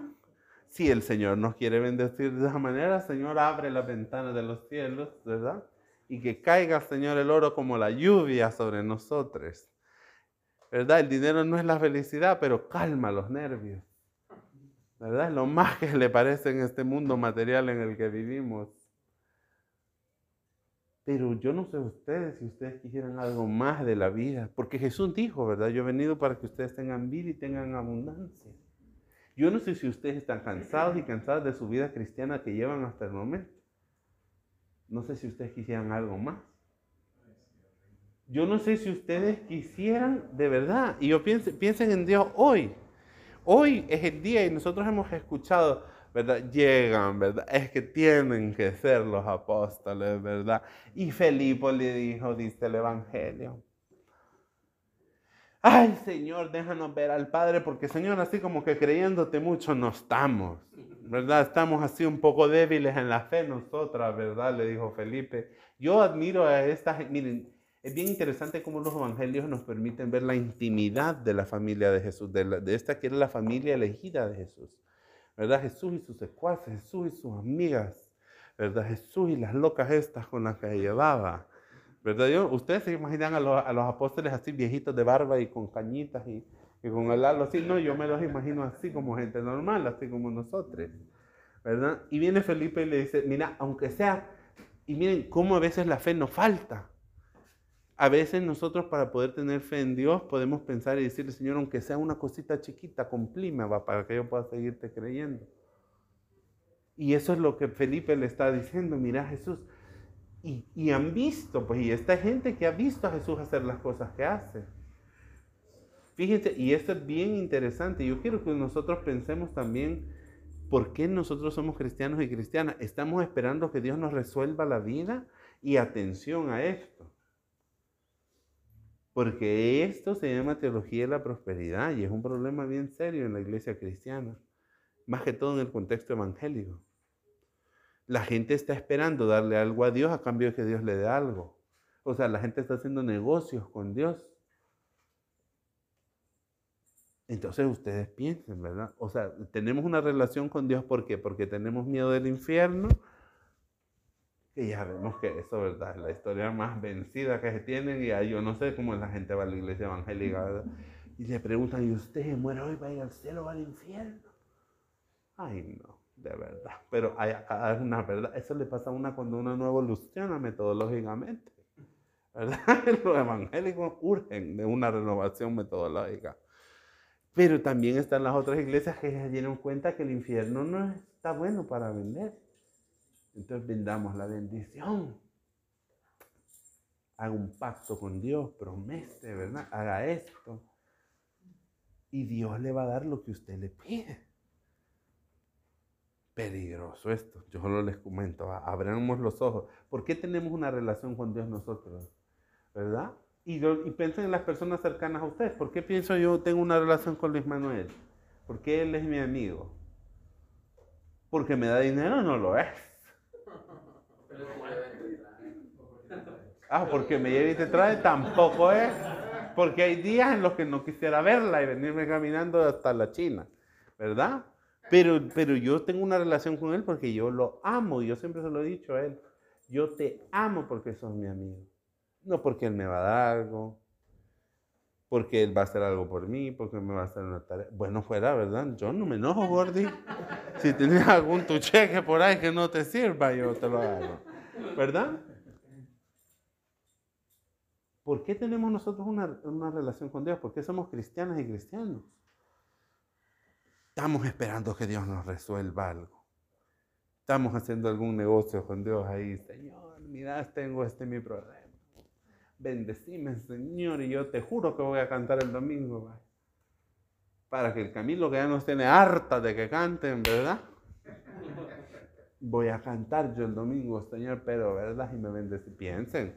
Si el Señor nos quiere bendecir de esa manera, Señor, abre las ventanas de los cielos, ¿verdad? Y que caiga, Señor, el oro como la lluvia sobre nosotros. ¿Verdad? El dinero no es la felicidad, pero calma los nervios. ¿Verdad? Lo más que le parece en este mundo material en el que vivimos. Pero yo no sé ustedes si ustedes quisieran algo más de la vida, porque Jesús dijo, ¿verdad? Yo he venido para que ustedes tengan vida y tengan abundancia. Yo no sé si ustedes están cansados y cansadas de su vida cristiana que llevan hasta el momento. No sé si ustedes quisieran algo más. Yo no sé si ustedes quisieran de verdad, y yo piensen, piensen en Dios hoy. Hoy es el día y nosotros hemos escuchado, ¿verdad? Llegan, ¿verdad? Es que tienen que ser los apóstoles, ¿verdad? Y Felipe le dijo, dice el Evangelio. Ay, Señor, déjanos ver al Padre, porque Señor, así como que creyéndote mucho no estamos, ¿verdad? Estamos así un poco débiles en la fe nosotras, ¿verdad? Le dijo Felipe. Yo admiro a esta gente, miren, es bien interesante cómo los evangelios nos permiten ver la intimidad de la familia de Jesús, de, esta que era la familia elegida de Jesús. ¿Verdad? Jesús y sus secuaces, Jesús y sus amigas, ¿verdad? Jesús y las locas estas con las que llevaba. ¿Verdad? Ustedes se imaginan a los, a los, apóstoles así viejitos de barba y con cañitas y, y con el halo así. No, yo me los imagino así como gente normal, así como nosotros. ¿Verdad? Y viene Felipe y le dice, mira, aunque sea, y miren cómo a veces la fe nos falta. A veces nosotros para poder tener fe en Dios podemos pensar y decirle, Señor, aunque sea una cosita chiquita, va para que yo pueda seguirte creyendo. Y eso es lo que Felipe le está diciendo, mira Jesús. Y, y, han visto, pues, y esta gente que ha visto a Jesús hacer las cosas que hace. Fíjense, y esto es bien interesante. Yo quiero que nosotros pensemos también por qué nosotros somos cristianos y cristianas. Estamos esperando que Dios nos resuelva la vida y atención a esto. Porque esto se llama teología de la prosperidad y es un problema bien serio en la iglesia cristiana, más que todo en el contexto evangélico. La gente está esperando darle algo a Dios a cambio de que Dios le dé algo. O sea, la gente está haciendo negocios con Dios. Entonces ustedes piensen, ¿verdad? O sea, tenemos una relación con Dios, ¿por qué? Porque tenemos miedo del infierno y ya vemos que eso, ¿verdad? Es la historia más vencida que se tienen y yo no sé cómo la gente va a la iglesia evangélica, ¿verdad? Y le preguntan, ¿y usted muere hoy, va a ir al cielo o al infierno? Ay, no, de verdad. Pero hay, hay una verdad. Eso le pasa a una cuando uno no evoluciona metodológicamente. ¿Verdad? Los evangélicos urgen de una renovación metodológica. Pero también están las otras iglesias que se dieron cuenta que el infierno no está bueno para vender. Entonces vendamos la bendición. Haga un pacto con Dios, promete, ¿verdad? Haga esto. Y Dios le va a dar lo que usted le pide. Peligroso esto. Yo solo les comento, abramos los ojos. ¿Por qué tenemos una relación con Dios nosotros? ¿Verdad? Y, y piensen en las personas cercanas a ustedes. ¿Por qué pienso yo tengo una relación con Luis Manuel? Porque él es mi amigo. Porque me da dinero, no lo es. Ah, porque me lleva y te trae, tampoco es. Porque hay días en los que no quisiera verla y venirme caminando hasta la China, ¿verdad? Pero, pero yo tengo una relación con él porque yo lo amo. Y yo siempre se lo he dicho a él. Yo te amo porque sos mi amigo. No porque él me va a dar algo. Porque él va a hacer algo por mí. Porque me va a hacer una tarea. Bueno, fuera, ¿verdad? Yo no me enojo, Gordy. Si tienes algún tu cheque por ahí que no te sirva, yo te lo hago. ¿Verdad? ¿Por qué tenemos nosotros una, relación con Dios? ¿Por qué somos cristianas y cristianos? Estamos esperando que Dios nos resuelva algo. Estamos haciendo algún negocio con Dios ahí. Señor, mira, tengo este mi problema. Bendecime, Señor, y yo te juro que voy a cantar el domingo. Para que el Camilo, que ya nos tiene harta de que canten, ¿verdad? Voy a cantar yo el domingo, Señor, pero, ¿verdad? Y me bendecí. Piensen,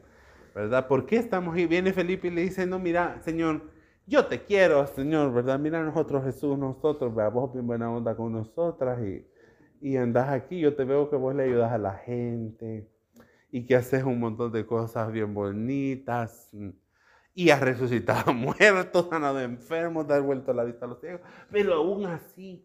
¿verdad? ¿Por qué estamos ahí? Viene Felipe y le dice, no, mira, Señor, yo te quiero, Señor, ¿verdad? Mira nosotros, Jesús, nosotros, ¿verdad? vos bien buena onda con nosotras y, y andás aquí, yo te veo que vos le ayudas a la gente y que haces un montón de cosas bien bonitas y has resucitado muertos, sanado enfermos, has vuelto la vista a los ciegos, pero aún así,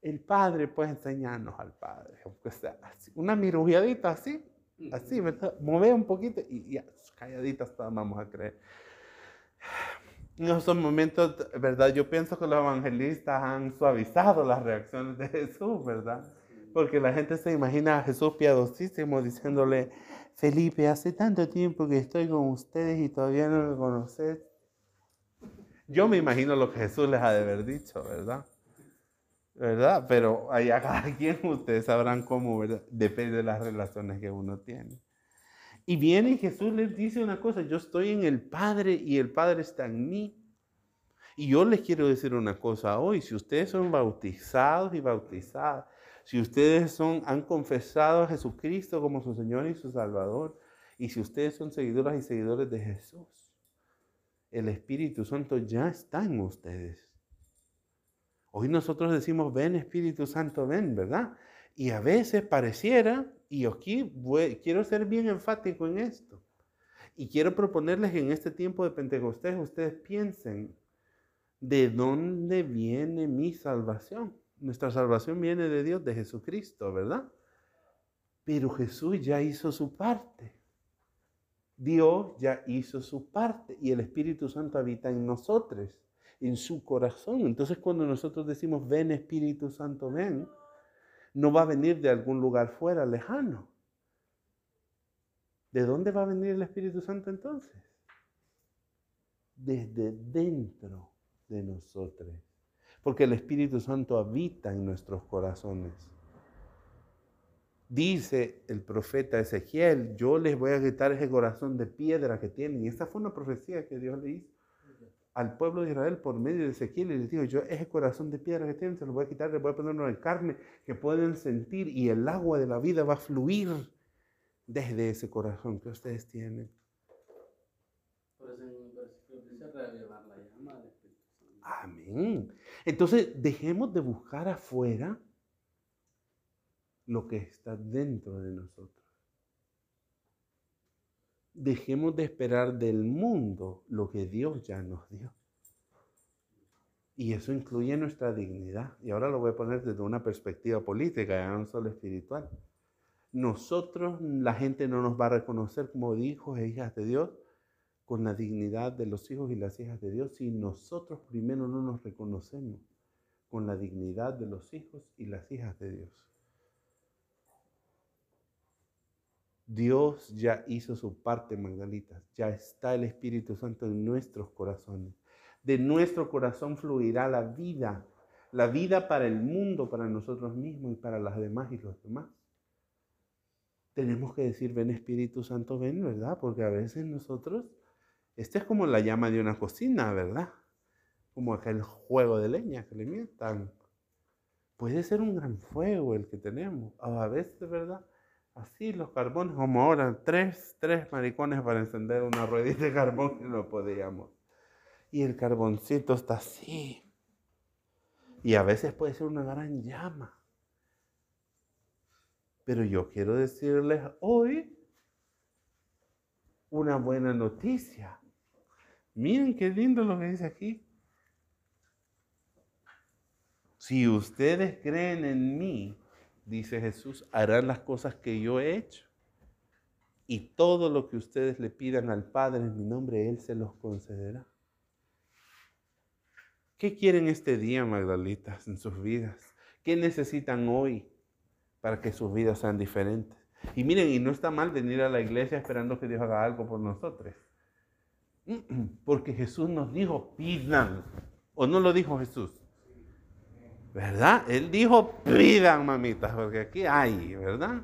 el Padre puede enseñarnos al Padre, aunque sea así, una mirujeadita así, Así, ¿verdad? Move un poquito y ya, calladitas vamos a creer. En esos momentos, ¿verdad? Yo pienso que los evangelistas han suavizado las reacciones de Jesús, ¿verdad? Porque la gente se imagina a Jesús piadosísimo diciéndole, Felipe, hace tanto tiempo que estoy con ustedes y todavía no me conoces. Yo me imagino lo que Jesús les ha de haber dicho, ¿verdad? ¿verdad? Pero allá cada quien ustedes sabrán cómo, ¿verdad? Depende de las relaciones que uno tiene. Y viene y Jesús les dice una cosa, yo estoy en el Padre y el Padre está en mí. Y yo les quiero decir una cosa hoy, si ustedes son bautizados y bautizadas, si ustedes son, han confesado a Jesucristo como su Señor y su Salvador, y si ustedes son seguidoras y seguidores de Jesús, el Espíritu Santo ya está en ustedes. Hoy nosotros decimos, ven Espíritu Santo, ven, ¿verdad? Y a veces pareciera, y aquí quiero ser bien enfático en esto, y quiero proponerles que en este tiempo de Pentecostés ustedes piensen, ¿de dónde viene mi salvación? Nuestra salvación viene de Dios, de Jesucristo, ¿verdad? Pero Jesús ya hizo su parte. Dios ya hizo su parte y el Espíritu Santo habita en nosotros, en su corazón. Entonces cuando nosotros decimos, ven Espíritu Santo, ven, no va a venir de algún lugar fuera, lejano. ¿De dónde va a venir el Espíritu Santo entonces? Desde dentro de nosotros. Porque el Espíritu Santo habita en nuestros corazones. Dice el profeta Ezequiel, yo les voy a quitar ese corazón de piedra que tienen. Y esa fue una profecía que Dios le hizo al pueblo de Israel por medio de Ezequiel y les dijo, yo ese corazón de piedra que tienen se lo voy a quitar, les voy a poner una carne que pueden sentir y el agua de la vida va a fluir desde ese corazón que ustedes tienen. Entonces, dejemos de buscar afuera lo que está dentro de nosotros dejemos de esperar del mundo lo que Dios ya nos dio. Y eso incluye nuestra dignidad. Y ahora lo voy a poner desde una perspectiva política, ya no solo espiritual. Nosotros, la gente no nos va a reconocer como hijos e hijas de Dios con la dignidad de los hijos y las hijas de Dios si nosotros primero no nos reconocemos con la dignidad de los hijos y las hijas de Dios. Dios ya hizo su parte, Magdalita. Ya está el Espíritu Santo en nuestros corazones. De nuestro corazón fluirá la vida, la vida para el mundo, para nosotros mismos y para las demás y los demás. Tenemos que decir, ven Espíritu Santo, ven, ¿verdad? Porque a veces nosotros, esta es como la llama de una cocina, ¿verdad? Como aquel juego de leña que le mientan. Puede ser un gran fuego el que tenemos. A veces, ¿verdad? Así los carbones, como ahora, tres, tres maricones para encender una ruedita de carbón y no podíamos. Y el carboncito está así. Y a veces puede ser una gran llama. Pero yo quiero decirles hoy una buena noticia. Miren qué lindo lo que dice aquí. Si ustedes creen en mí, dice Jesús, harán las cosas que yo he hecho. Y todo lo que ustedes le pidan al Padre en mi nombre, Él se los concederá. ¿Qué quieren este día, Magdalitas, en sus vidas? ¿Qué necesitan hoy para que sus vidas sean diferentes? Y miren, y no está mal venir a la iglesia esperando que Dios haga algo por nosotros. Porque Jesús nos dijo, pidan. ¿O no lo dijo Jesús? ¿Verdad? Él dijo, pidan mamitas, porque aquí hay, ¿verdad?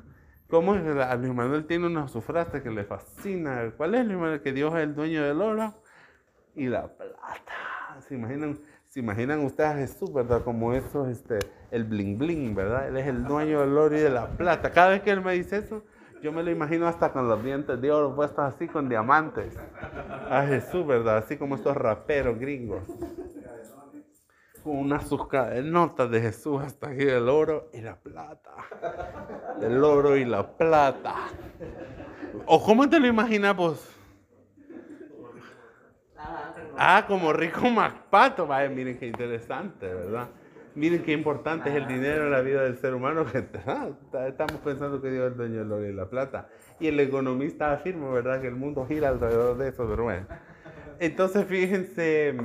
¿Cómo es? Luis Manuel tiene una su frase que le fascina. ¿Cuál es, Luis Manuel? Que Dios es el dueño del oro y la plata. ¿Se imaginan, se imaginan ustedes a Jesús, verdad? Como eso, este, el bling bling, ¿verdad? Él es el dueño del oro y de la plata. Cada vez que él me dice eso, yo me lo imagino hasta con los dientes de oro puestos así con diamantes. A Jesús, ¿verdad? Así como estos raperos gringos con una sus cadenotas de Jesús hasta aquí el oro y la plata. El oro y la plata. ¿O cómo te lo imaginas vos? Ah, como rico Macpato. Vaya, miren qué interesante, ¿verdad? Miren qué importante es el dinero en la vida del ser humano. Que ah, estamos pensando que Dios es el dueño del oro y la plata. Y el economista afirma, ¿verdad?, que el mundo gira alrededor de eso, pero bueno. Entonces, fíjense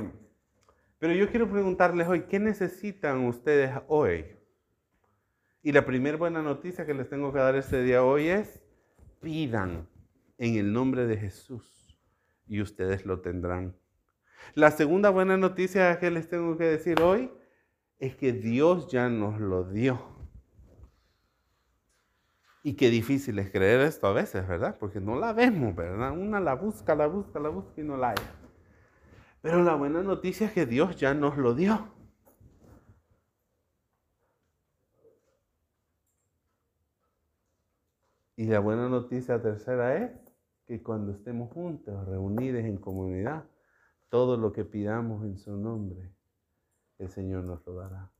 pero yo quiero preguntarles hoy, ¿qué necesitan ustedes hoy? Y la primera buena noticia que les tengo que dar este día hoy es, pidan en el nombre de Jesús y ustedes lo tendrán. La segunda buena noticia que les tengo que decir hoy es que Dios ya nos lo dio. Y qué difícil es creer esto a veces, ¿verdad? Porque no la vemos, ¿verdad? Una la busca, la busca, la busca y no la haya. Pero la buena noticia es que Dios ya nos lo dio. Y la buena noticia tercera es que cuando estemos juntos, reunidos en comunidad, todo lo que pidamos en su nombre, el Señor nos lo dará.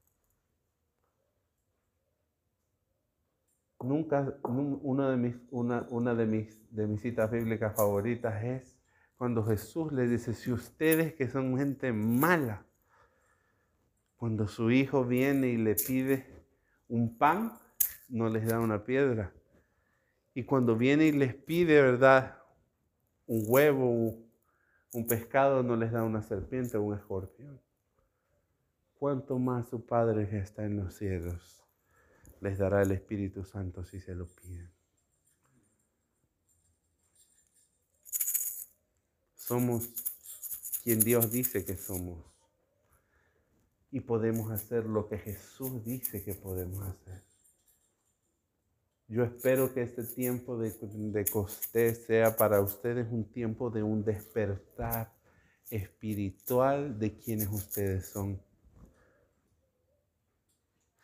Nunca, una de mis, una, de mis, de mis citas bíblicas favoritas es cuando Jesús le dice, si ustedes que son gente mala, cuando su hijo viene y le pide un pan, no les da una piedra. Y cuando viene y les pide, ¿verdad? Un huevo, un pescado, no les da una serpiente o un escorpión. ¿Cuánto más su Padre que está en los cielos les dará el Espíritu Santo si se lo piden? Somos quien Dios dice que somos. Y podemos hacer lo que Jesús dice que podemos hacer. Yo espero que este tiempo de, de sea para ustedes un tiempo de un despertar espiritual de quienes ustedes son.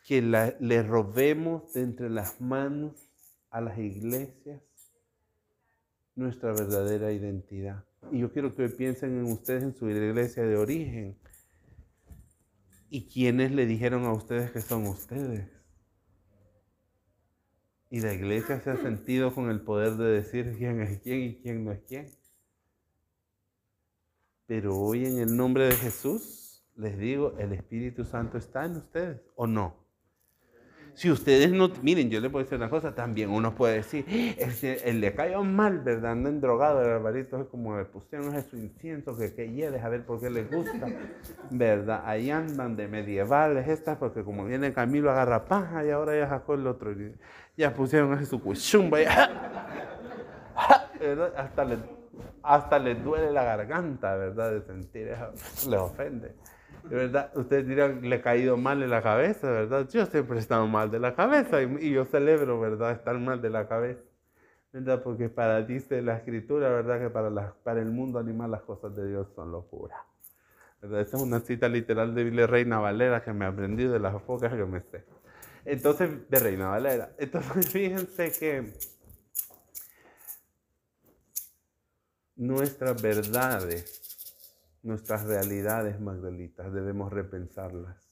Que le robemos de entre las manos a las iglesias nuestra verdadera identidad. Y yo quiero que piensen en ustedes en su iglesia de origen. ¿Y quiénes le dijeron a ustedes que son ustedes? Y la iglesia se ha sentido con el poder de decir quién es quién y quién no es quién. Pero hoy en el nombre de Jesús les digo, el Espíritu Santo está en ustedes o no. Si ustedes no, miren, yo les puedo decir una cosa, también uno puede decir, el le cayó mal, ¿verdad? Andan drogado, el barbarito es como le pusieron ese incienso que, que hieles, a ver por qué les gusta, ¿verdad? Ahí andan de medievales estas, porque como viene Camilo agarra paja y ahora ya sacó el otro, ya pusieron ese su cuchumba, hasta le, hasta les duele la garganta, ¿verdad? De sentir eso, les ofende. De verdad, ustedes dirán, le ha caído mal en la cabeza, ¿verdad? Yo siempre he estado mal de la cabeza y, yo celebro, ¿verdad? Estar mal de la cabeza, ¿verdad? Porque para, dice la escritura, ¿verdad? Que para, el mundo animal las cosas de Dios son locura. ¿verdad? Esta es una cita literal de Biblia Reina Valera que me aprendí de las pocas que me sé. Entonces, de Reina Valera. Entonces, fíjense que nuestras verdades nuestras realidades, Magdalitas, debemos repensarlas.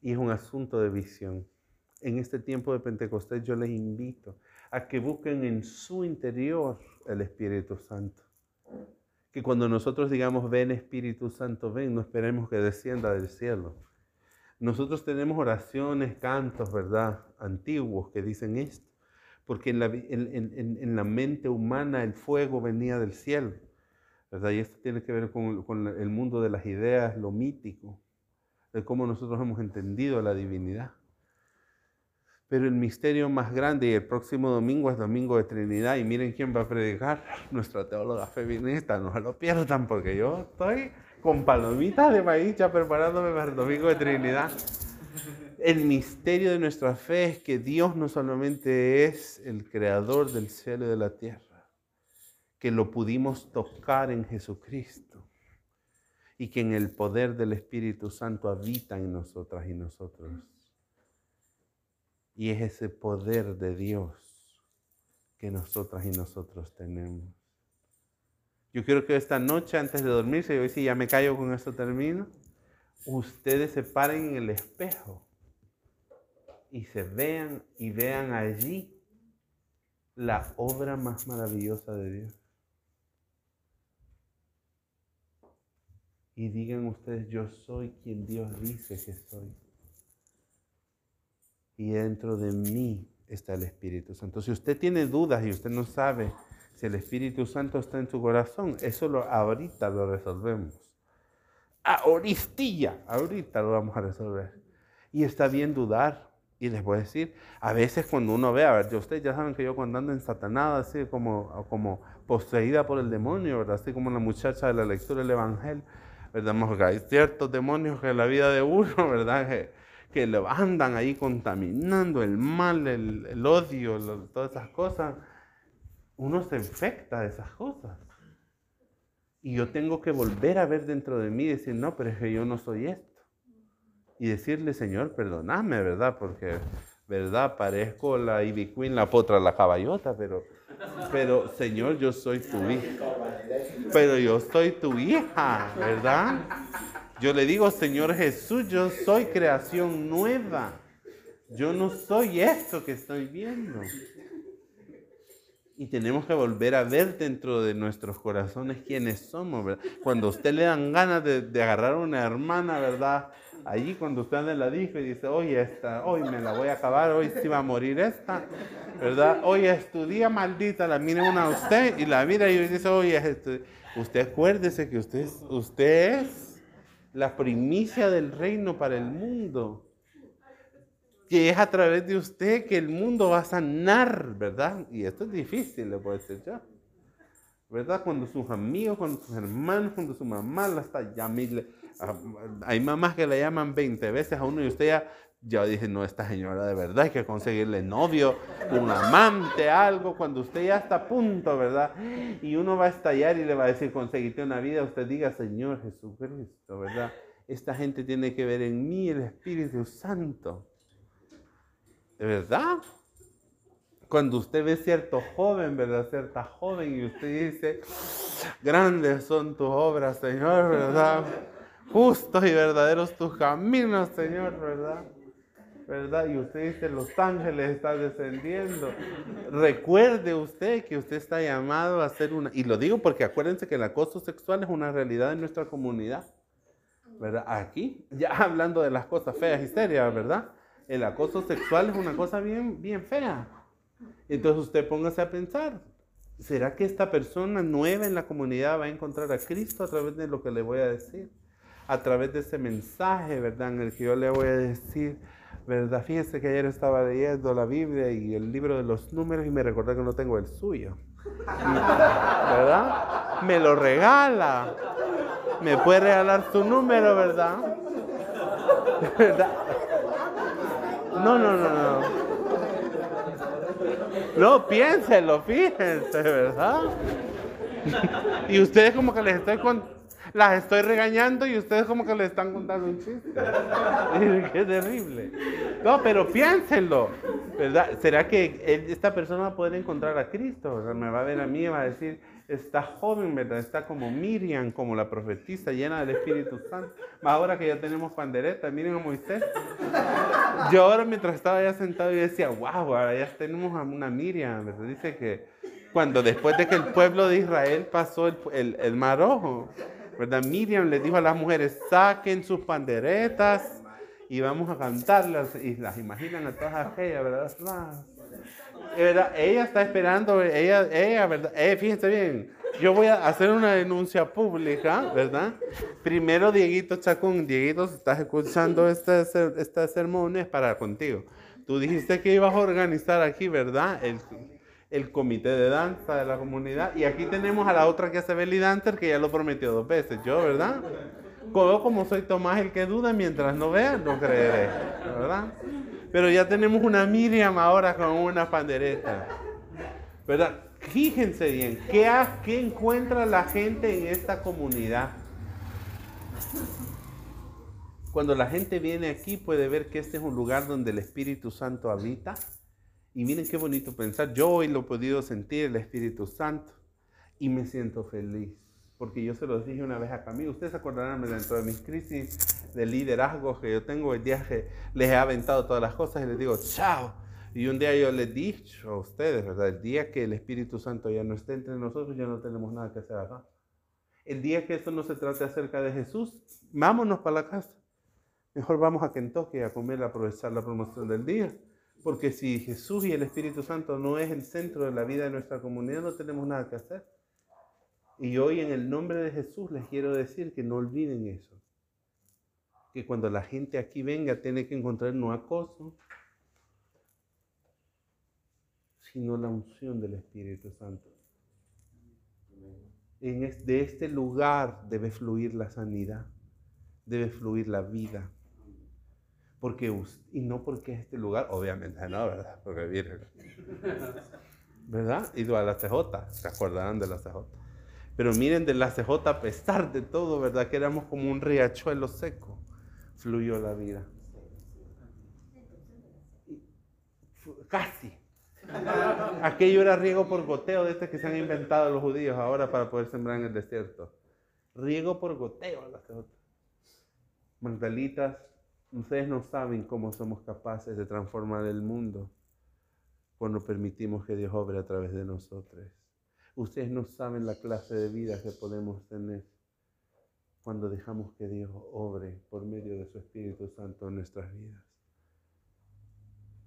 Y es un asunto de visión. En este tiempo de Pentecostés yo les invito a que busquen en su interior el Espíritu Santo. Que cuando nosotros digamos, ven Espíritu Santo, ven, no esperemos que descienda del cielo. Nosotros tenemos oraciones, cantos, ¿verdad? Antiguos que dicen esto. Porque en la, en la mente humana el fuego venía del cielo. Y esto tiene que ver con, el mundo de las ideas, lo mítico, de cómo nosotros hemos entendido la divinidad. Pero el misterio más grande, y el próximo domingo es Domingo de Trinidad, y miren quién va a predicar, nuestra teóloga feminista, no lo pierdan porque yo estoy con palomitas de maíz ya preparándome para el Domingo de Trinidad. El misterio de nuestra fe es que Dios no solamente es el creador del cielo y de la tierra, que lo pudimos tocar en Jesucristo y que en el poder del Espíritu Santo habita en nosotras y nosotros. Y es ese poder de Dios que nosotras y nosotros tenemos. Yo quiero que esta noche, antes de dormirse, y hoy sí ya me callo con esto termino, ustedes se paren en el espejo y se vean y vean allí la obra más maravillosa de Dios. Y digan ustedes, yo soy quien Dios dice que soy. Y dentro de mí está el Espíritu Santo. Si usted tiene dudas y usted no sabe si el Espíritu Santo está en su corazón, eso lo, ahorita lo resolvemos. Ahorita, ahorita lo vamos a resolver. Y está bien dudar. Y les voy a decir, a veces cuando uno ve, a ver, ustedes ya saben que yo cuando ando en Satanás, así como, como poseída por el demonio, ¿verdad? Así como la muchacha de la lectura del Evangelio, ¿verdad? Porque hay ciertos demonios que en la vida de uno, ¿verdad? que lo andan ahí contaminando el mal, el, el odio, lo- todas esas cosas, uno se infecta de esas cosas. Y yo tengo que volver a ver dentro de mí y decir, no, pero es que yo no soy esto. Y decirle, Señor, perdóname, ¿verdad? Porque, ¿verdad? Parezco la Ivy Queen, la potra, la caballota, pero, pero, Señor, yo soy tu hija. Pero yo soy tu hija, ¿verdad? Yo le digo, Señor Jesús, yo soy creación nueva. Yo no soy esto que estoy viendo. Y tenemos que volver a ver dentro de nuestros corazones quiénes somos, ¿verdad? Cuando a usted le dan ganas de, de agarrar a una hermana, ¿verdad? Allí cuando usted en la disco y dice, oye, esta, hoy me la voy a acabar, hoy sí va a morir esta, ¿verdad? Hoy es tu día maldita, la mira una a usted y la mira y dice, oye, es tu-". usted acuérdese que usted es, usted es la primicia del reino para el mundo que es a través de usted que el mundo va a sanar, ¿verdad? Y esto es difícil, le puedo decir yo. ¿Verdad? Cuando sus amigos, cuando sus hermanos, cuando su mamá la está llamando. Hay mamás que le llaman 20 veces a uno y usted ya, ya dice, no, esta señora de verdad hay que conseguirle novio, un amante, algo, cuando usted ya está a punto, ¿verdad? Y uno va a estallar y le va a decir, conseguiste una vida, usted diga, Señor Jesucristo, ¿verdad? Esta gente tiene que ver en mí el Espíritu Santo. ¿De verdad? Cuando usted ve cierto joven, ¿verdad? Cierta joven y usted dice, grandes son tus obras, Señor, ¿verdad? Justos y verdaderos tus caminos, Señor, ¿verdad? ¿Verdad? Y usted dice, los ángeles están descendiendo. Recuerde usted que usted está llamado a ser una... Y lo digo porque acuérdense que el acoso sexual es una realidad en nuestra comunidad. ¿Verdad? Aquí, ya hablando de las cosas feas y serias, ¿verdad? El acoso sexual es una cosa bien, bien fea. Entonces usted póngase a pensar, ¿será que esta persona nueva en la comunidad va a encontrar a Cristo a través de lo que le voy a decir? A través de ese mensaje, ¿verdad? En el que yo le voy a decir, ¿verdad? Fíjese que ayer estaba leyendo la Biblia y el libro de los números y me recordé que no tengo el suyo. ¿Verdad? Me lo regala. Me puede regalar su número, ¿verdad? ¿Verdad? No, no, no, no. No, piénselo, fíjense, ¿verdad? Y ustedes como que les estoy con, las estoy regañando y ustedes como que les están contando un chiste. Qué terrible. No, pero piénsenlo, ¿verdad? ¿Será que esta persona va a poder encontrar a Cristo? O sea, me va a ver a mí y va a decir, está joven, ¿verdad? Está como Miriam, como la profetisa, llena del Espíritu Santo. Más ahora que ya tenemos pandereta, miren a Moisés. Yo ahora mientras estaba ya sentado yo decía, wow, ahora ya tenemos a una Miriam, ¿verdad? Dice que cuando después de que el pueblo de Israel pasó el, el, el mar rojo, ¿verdad? Miriam les dijo a las mujeres, saquen sus panderetas y vamos a cantarlas. Y las imaginan a todas aquellas, ¿verdad? ¿verdad? Ella está esperando, ella, ella, ¿verdad? Eh, fíjense bien, yo voy a hacer una denuncia pública, ¿verdad? Primero, Dieguito Chacón, Dieguito, si estás escuchando este, este sermón, es para contigo. Tú dijiste que ibas a organizar aquí, ¿verdad? El, el comité de danza de la comunidad. Y aquí tenemos a la otra que hace belly dancer, que ya lo prometió dos veces, yo, ¿verdad? Como, como soy Tomás el que duda, mientras no vea, no creeré, ¿verdad? Pero ya tenemos una Miriam ahora con una pandereta. ¿Verdad? Fíjense bien, ¿qué, qué encuentra la gente en esta comunidad? Cuando la gente viene aquí puede ver que este es un lugar donde el Espíritu Santo habita. Y miren qué bonito pensar. Yo hoy lo he podido sentir el Espíritu Santo y me siento feliz. Porque yo se los dije una vez a Camilo. Ustedes acordarán dentro de mis crisis de liderazgo que yo tengo el día que les he aventado todas las cosas y les digo, chao. Y un día yo les he dicho a ustedes, ¿verdad? El día que el Espíritu Santo ya no esté entre nosotros, ya no tenemos nada que hacer acá. El día que esto no se trate acerca de Jesús, vámonos para la casa. Mejor vamos a Kentucky a comer, a aprovechar la promoción del día. Porque si Jesús y el Espíritu Santo no es el centro de la vida de nuestra comunidad, no tenemos nada que hacer. Y hoy en el nombre de Jesús les quiero decir que no olviden eso. Que cuando la gente aquí venga tiene que encontrar no acoso, sino la unción del Espíritu Santo. En de este lugar debe fluir la sanidad, debe fluir la vida. Porque, y no porque este lugar, obviamente no, ¿verdad? Porque miren, ¿verdad? Ido a la CJ, se acordarán de la CJ. Pero miren, de la CJ, a pesar de todo, ¿verdad? Que éramos como un riachuelo seco, fluyó la vida. Casi. Aquello era riego por goteo de este que se han inventado los judíos ahora para poder sembrar en el desierto. Riego por goteo la CJ. Magdalitas, ustedes no saben cómo somos capaces de transformar el mundo cuando permitimos que Dios obre a través de nosotros. Ustedes no saben la clase de vida que podemos tener cuando dejamos que Dios obre por medio de su Espíritu Santo en nuestras vidas.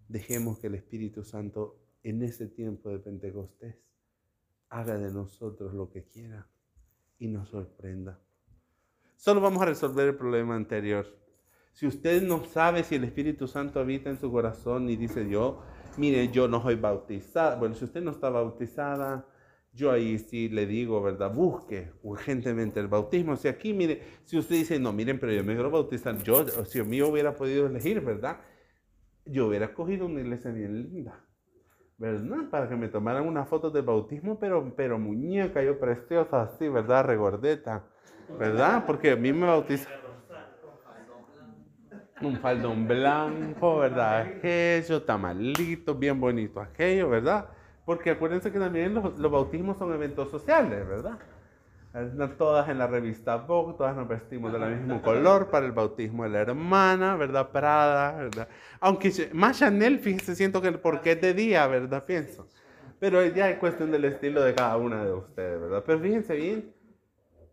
Dejemos que el Espíritu Santo en ese tiempo de Pentecostés haga de nosotros lo que quiera y nos sorprenda. Solo vamos a resolver el problema anterior. Si usted no sabe si el Espíritu Santo habita en su corazón y dice yo, mire, yo no soy bautizada. Bueno, si usted no está bautizada, yo ahí sí le digo, ¿verdad? Busque urgentemente el bautismo. Si aquí, mire, si usted dice, no, miren, pero yo me quiero bautizar, yo, si yo mío hubiera podido elegir, ¿verdad? Yo hubiera cogido una iglesia bien linda, ¿verdad? Para que me tomaran una foto de bautismo, pero, pero muñeca, yo preciosa, así, ¿verdad? Regordeta, ¿verdad? Porque a mí me bautizaron un faldón blanco, ¿verdad? Aquello, tamalito, bien bonito aquello, ¿verdad? Porque acuérdense que también los, bautismos son eventos sociales, ¿verdad? Todas en la revista Vogue, todas nos vestimos del mismo color para el bautismo de la hermana, ¿verdad? Prada, ¿verdad? Aunque más Chanel, fíjense, siento que porque es de día, ¿verdad? Pienso. Pero ya es cuestión del estilo de cada una de ustedes, ¿verdad? Pero fíjense bien,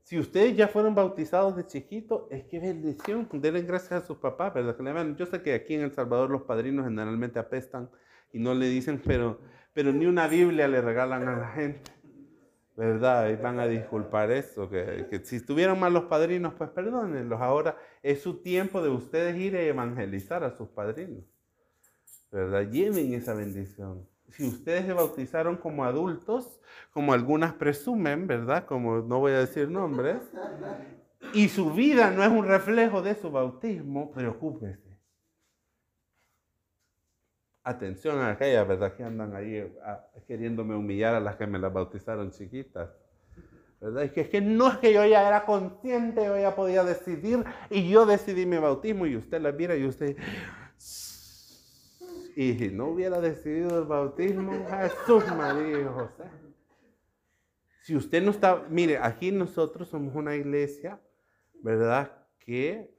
si ustedes ya fueron bautizados de chiquito, es que bendición. Denle gracias a sus papás, ¿verdad? Yo sé que aquí en El Salvador los padrinos generalmente apestan y no le dicen, pero, pero ni una Biblia le regalan a la gente. ¿Verdad? Van a disculpar eso. Que, si estuvieran mal los padrinos, pues perdónenlos. Ahora es su tiempo de ustedes ir a evangelizar a sus padrinos. ¿Verdad? Lleven esa bendición si ustedes se bautizaron como adultos, como algunas presumen, ¿verdad? Como no voy a decir nombres, y su vida no es un reflejo de su bautismo, preocúpese. Atención a aquellas, ¿verdad? Que andan ahí ah, queriéndome humillar a las que me las bautizaron chiquitas. ¿verdad? Es que, es que no es que yo ya era consciente, yo ya podía decidir y yo decidí mi bautismo y usted la mira y usted, y si no hubiera decidido el bautismo, Jesús, María y José. Si usted no está, mire, aquí nosotros somos una iglesia, ¿verdad? Que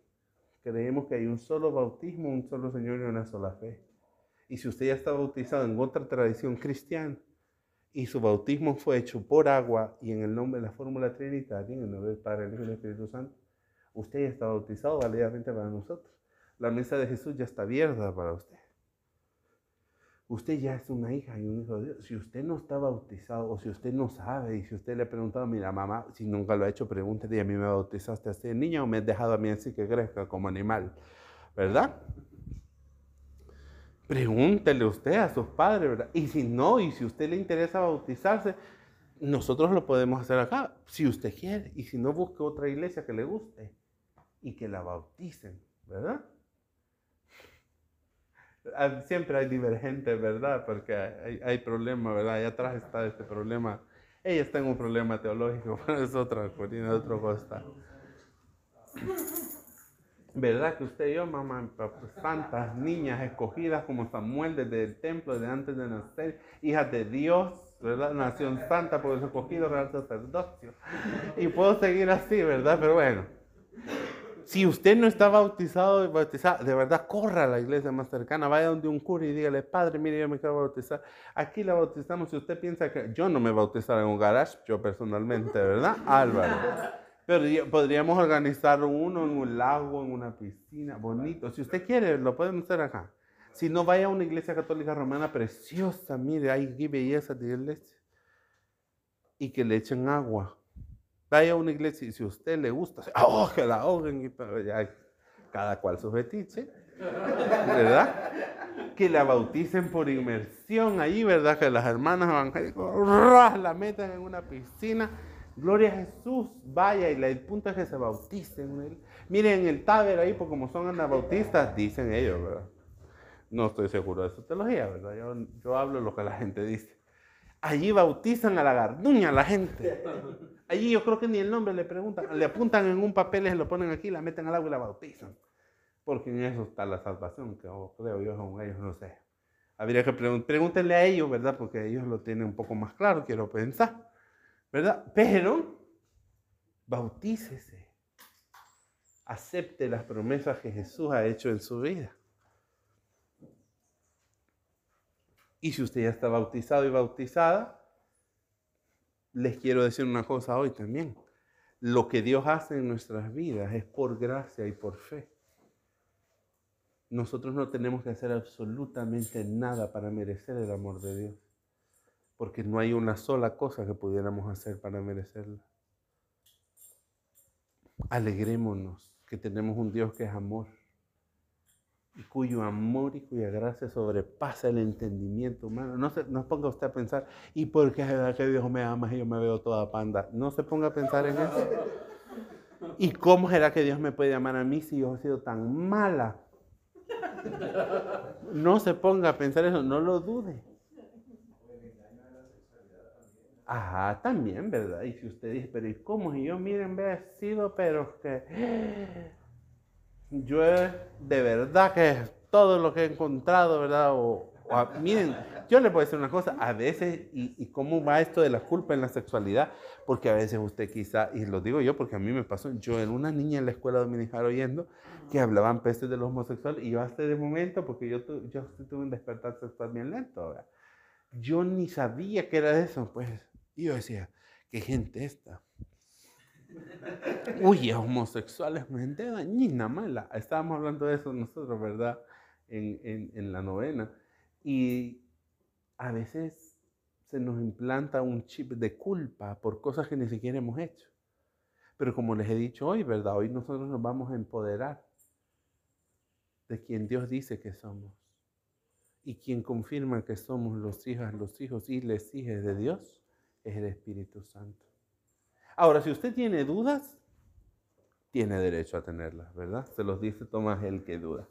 creemos que hay un solo bautismo, un solo Señor y una sola fe. Y si usted ya está bautizado en otra tradición cristiana y su bautismo fue hecho por agua y en el nombre de la fórmula trinitaria, en el nombre del Padre, el Hijo y el Espíritu Santo, usted ya está bautizado válidamente para nosotros. La mesa de Jesús ya está abierta para usted. Usted ya es una hija y un hijo de Dios. Si usted no está bautizado o si usted no sabe y si usted le ha preguntado, mira mamá, si nunca lo ha hecho, pregúntele, ¿a mí me bautizaste así de niña o me has dejado a mí así que crezca como animal? ¿Verdad? Pregúntele usted a sus padres, ¿verdad? Y si no, y si usted le interesa bautizarse, nosotros lo podemos hacer acá, si usted quiere. Y si no, busque otra iglesia que le guste y que la bauticen, ¿verdad? Siempre hay divergentes, ¿verdad? Porque hay, hay problemas, ¿verdad? Allá atrás está este problema. Ella está en un problema teológico, pero es otra cortina, otro costa. ¿Verdad que usted y yo, mamá, santas niñas escogidas como Samuel desde el templo, desde antes de nacer, hijas de Dios, ¿verdad? Nación santa por el escogido real sacerdocio. Y puedo seguir así, ¿verdad? Pero bueno. Si usted no está bautizado y bautizado, de verdad, corra a la iglesia más cercana, vaya donde un cura y dígale, padre, mire, yo me quiero bautizar. Aquí la bautizamos. Si usted piensa que yo no me bautizaré en un garage, yo personalmente, ¿verdad? Álvaro. Pero podríamos organizar uno en un lago, en una piscina, bonito. Si usted quiere, lo podemos hacer acá. Si no, vaya a una iglesia católica romana preciosa, mire, hay belleza de iglesia. Y que le echen agua Vaya a una iglesia y si a usted le gusta, que la ahoguen y ya, cada cual su fetiche, ¿verdad? Que la bauticen por inmersión ahí, ¿verdad? Que las hermanas evangélicas la metan en una piscina Gloria a Jesús, vaya, y el punto es que se bauticen. Miren el Taber ahí, porque como son anabautistas, dicen ellos, ¿verdad? No estoy seguro de su teología, ¿verdad? Yo hablo lo que la gente dice. Allí bautizan a la garduña la gente. Allí yo creo que ni el nombre le preguntan, le apuntan en un papel, se lo ponen aquí, la meten al agua y la bautizan. Porque en eso está la salvación, que creo yo son ellos, no sé. Habría que pregúntenle a ellos, ¿verdad? Porque ellos lo tienen un poco más claro, quiero pensar. ¿Verdad? Pero, bautícese. Acepte las promesas que Jesús ha hecho en su vida. Y si usted ya está bautizado y bautizada, les quiero decir una cosa hoy también. Lo que Dios hace en nuestras vidas es por gracia y por fe. Nosotros no tenemos que hacer absolutamente nada para merecer el amor de Dios, porque no hay una sola cosa que pudiéramos hacer para merecerla. Alegrémonos que tenemos un Dios que es amor y cuyo amor y cuya gracia sobrepasa el entendimiento humano. No se no ponga usted a pensar, ¿y por qué es verdad que Dios me ama y yo me veo toda panda? No se ponga a pensar en eso. ¿Y cómo será que Dios me puede amar a mí si yo he sido tan mala? No se ponga a pensar eso, no lo dude. Ajá, también, ¿verdad? Y si usted dice, pero ¿y cómo? Y yo, miren, vea, sido, pero que yo de verdad que todo lo que he encontrado, ¿verdad? O, miren, yo le puedo decir una cosa, a veces, y, cómo va esto de la culpa en la sexualidad, porque a veces usted quizá, y lo digo yo porque a mí me pasó, yo en una niña en la escuela dominical oyendo que hablaban pestes de los homosexuales, y yo hasta de momento, porque yo, yo tuve un despertar sexual bien lento, ¿verdad? yo ni sabía que era eso, pues, y yo decía, qué gente esta. Uy, homosexuales, gente dañina, mala. Estábamos hablando de eso nosotros, ¿verdad? En, en, la novena. Y a veces se nos implanta un chip de culpa por cosas que ni siquiera hemos hecho. Pero como les he dicho hoy, ¿verdad? Hoy nosotros nos vamos a empoderar de quien Dios dice que somos. Y quien confirma que somos los hijos, los hijos y les hijas de Dios es el Espíritu Santo. Ahora, si usted tiene dudas, tiene derecho a tenerlas, ¿verdad? Se los dice Tomás el que duda.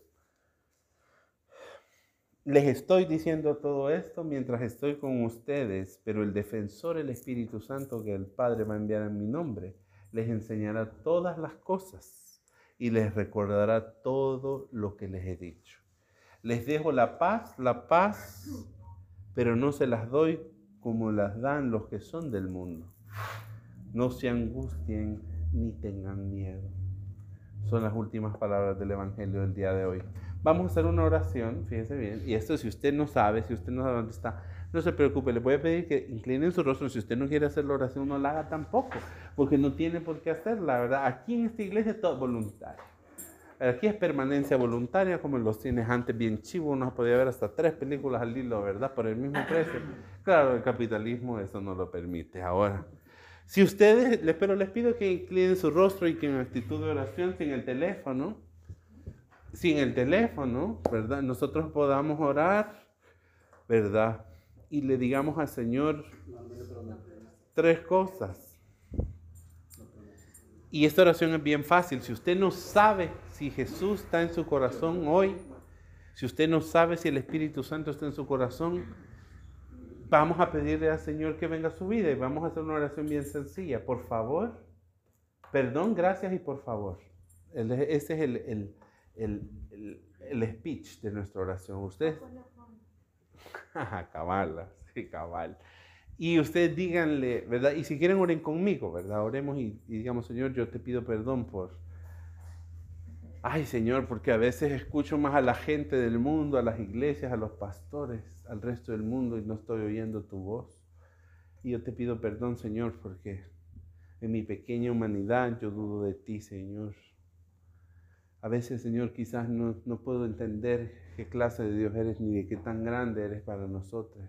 Les estoy diciendo todo esto mientras estoy con ustedes, pero el defensor, el Espíritu Santo que el Padre va a enviar en mi nombre, les enseñará todas las cosas y les recordará todo lo que les he dicho. Les dejo la paz, la paz, pero no se las doy como las dan los que son del mundo. No se angustien ni tengan miedo. Son las últimas palabras del Evangelio del día de hoy. Vamos a hacer una oración, fíjese bien, y esto si usted no sabe, si usted no sabe dónde está, no se preocupe, le voy a pedir que inclinen su rostro. Si usted no quiere hacer la oración, no la haga tampoco, porque no tiene por qué hacerla, ¿verdad? Aquí en esta iglesia es todo voluntario. Aquí es permanencia voluntaria, como en los cines antes, bien chivo, uno podía ver hasta tres películas al hilo, ¿verdad? Por el mismo precio. Claro, el capitalismo eso no lo permite. Ahora, si ustedes, pero les pido que inclinen su rostro y que en actitud de oración, sin el teléfono, sin el teléfono, ¿verdad? Nosotros podamos orar, ¿verdad? Y le digamos al Señor tres cosas. Y esta oración es bien fácil. Si usted no sabe si Jesús está en su corazón hoy, si usted no sabe si el Espíritu Santo está en su corazón, vamos a pedirle al Señor que venga a su vida y vamos a hacer una oración bien sencilla. Por favor, perdón, gracias y por favor. Ese es el, el, speech de nuestra oración. Usted. cabal, sí, cabal. Y ustedes díganle, ¿verdad? Y si quieren, oren conmigo, ¿verdad? Oremos y, y digamos, Señor, yo te pido perdón por. Ay, Señor, porque a veces escucho más a la gente del mundo, a las iglesias, a los pastores, al resto del mundo y no estoy oyendo tu voz. Y yo te pido perdón, Señor, porque en mi pequeña humanidad yo dudo de ti, Señor. A veces, Señor, quizás no, no puedo entender qué clase de Dios eres ni de qué tan grande eres para nosotros.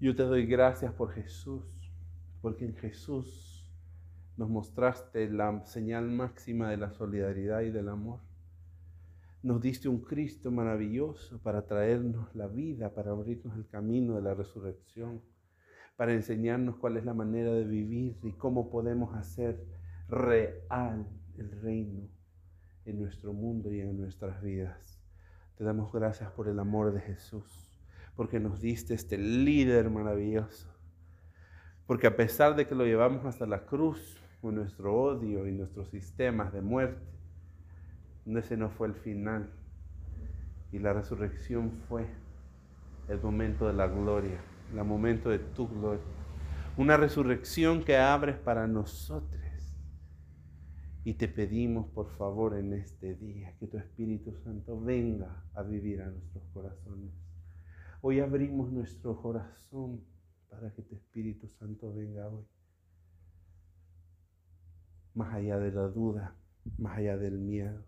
Yo te doy gracias por Jesús, porque en Jesús nos mostraste la señal máxima de la solidaridad y del amor. Nos diste un Cristo maravilloso para traernos la vida, para abrirnos el camino de la resurrección, para enseñarnos cuál es la manera de vivir y cómo podemos hacer real el reino en nuestro mundo y en nuestras vidas. Te damos gracias por el amor de Jesús, porque nos diste este líder maravilloso, porque a pesar de que lo llevamos hasta la cruz con nuestro odio y nuestros sistemas de muerte, ese no fue el final. Y la resurrección fue el momento de la gloria, el momento de tu gloria. Una resurrección que abres para nosotros. Y te pedimos, por favor, en este día, que tu Espíritu Santo venga a vivir a nuestros corazones. Hoy abrimos nuestro corazón para que tu Espíritu Santo venga hoy. Más allá de la duda, más allá del miedo,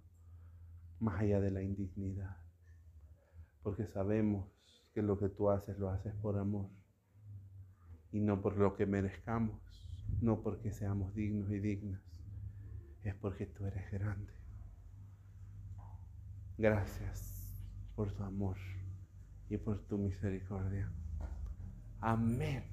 más allá de la indignidad. Porque sabemos que lo que tú haces lo haces por amor y no por lo que merezcamos, no porque seamos dignos y dignas, es porque tú eres grande. Gracias por tu amor y por tu misericordia. Amén.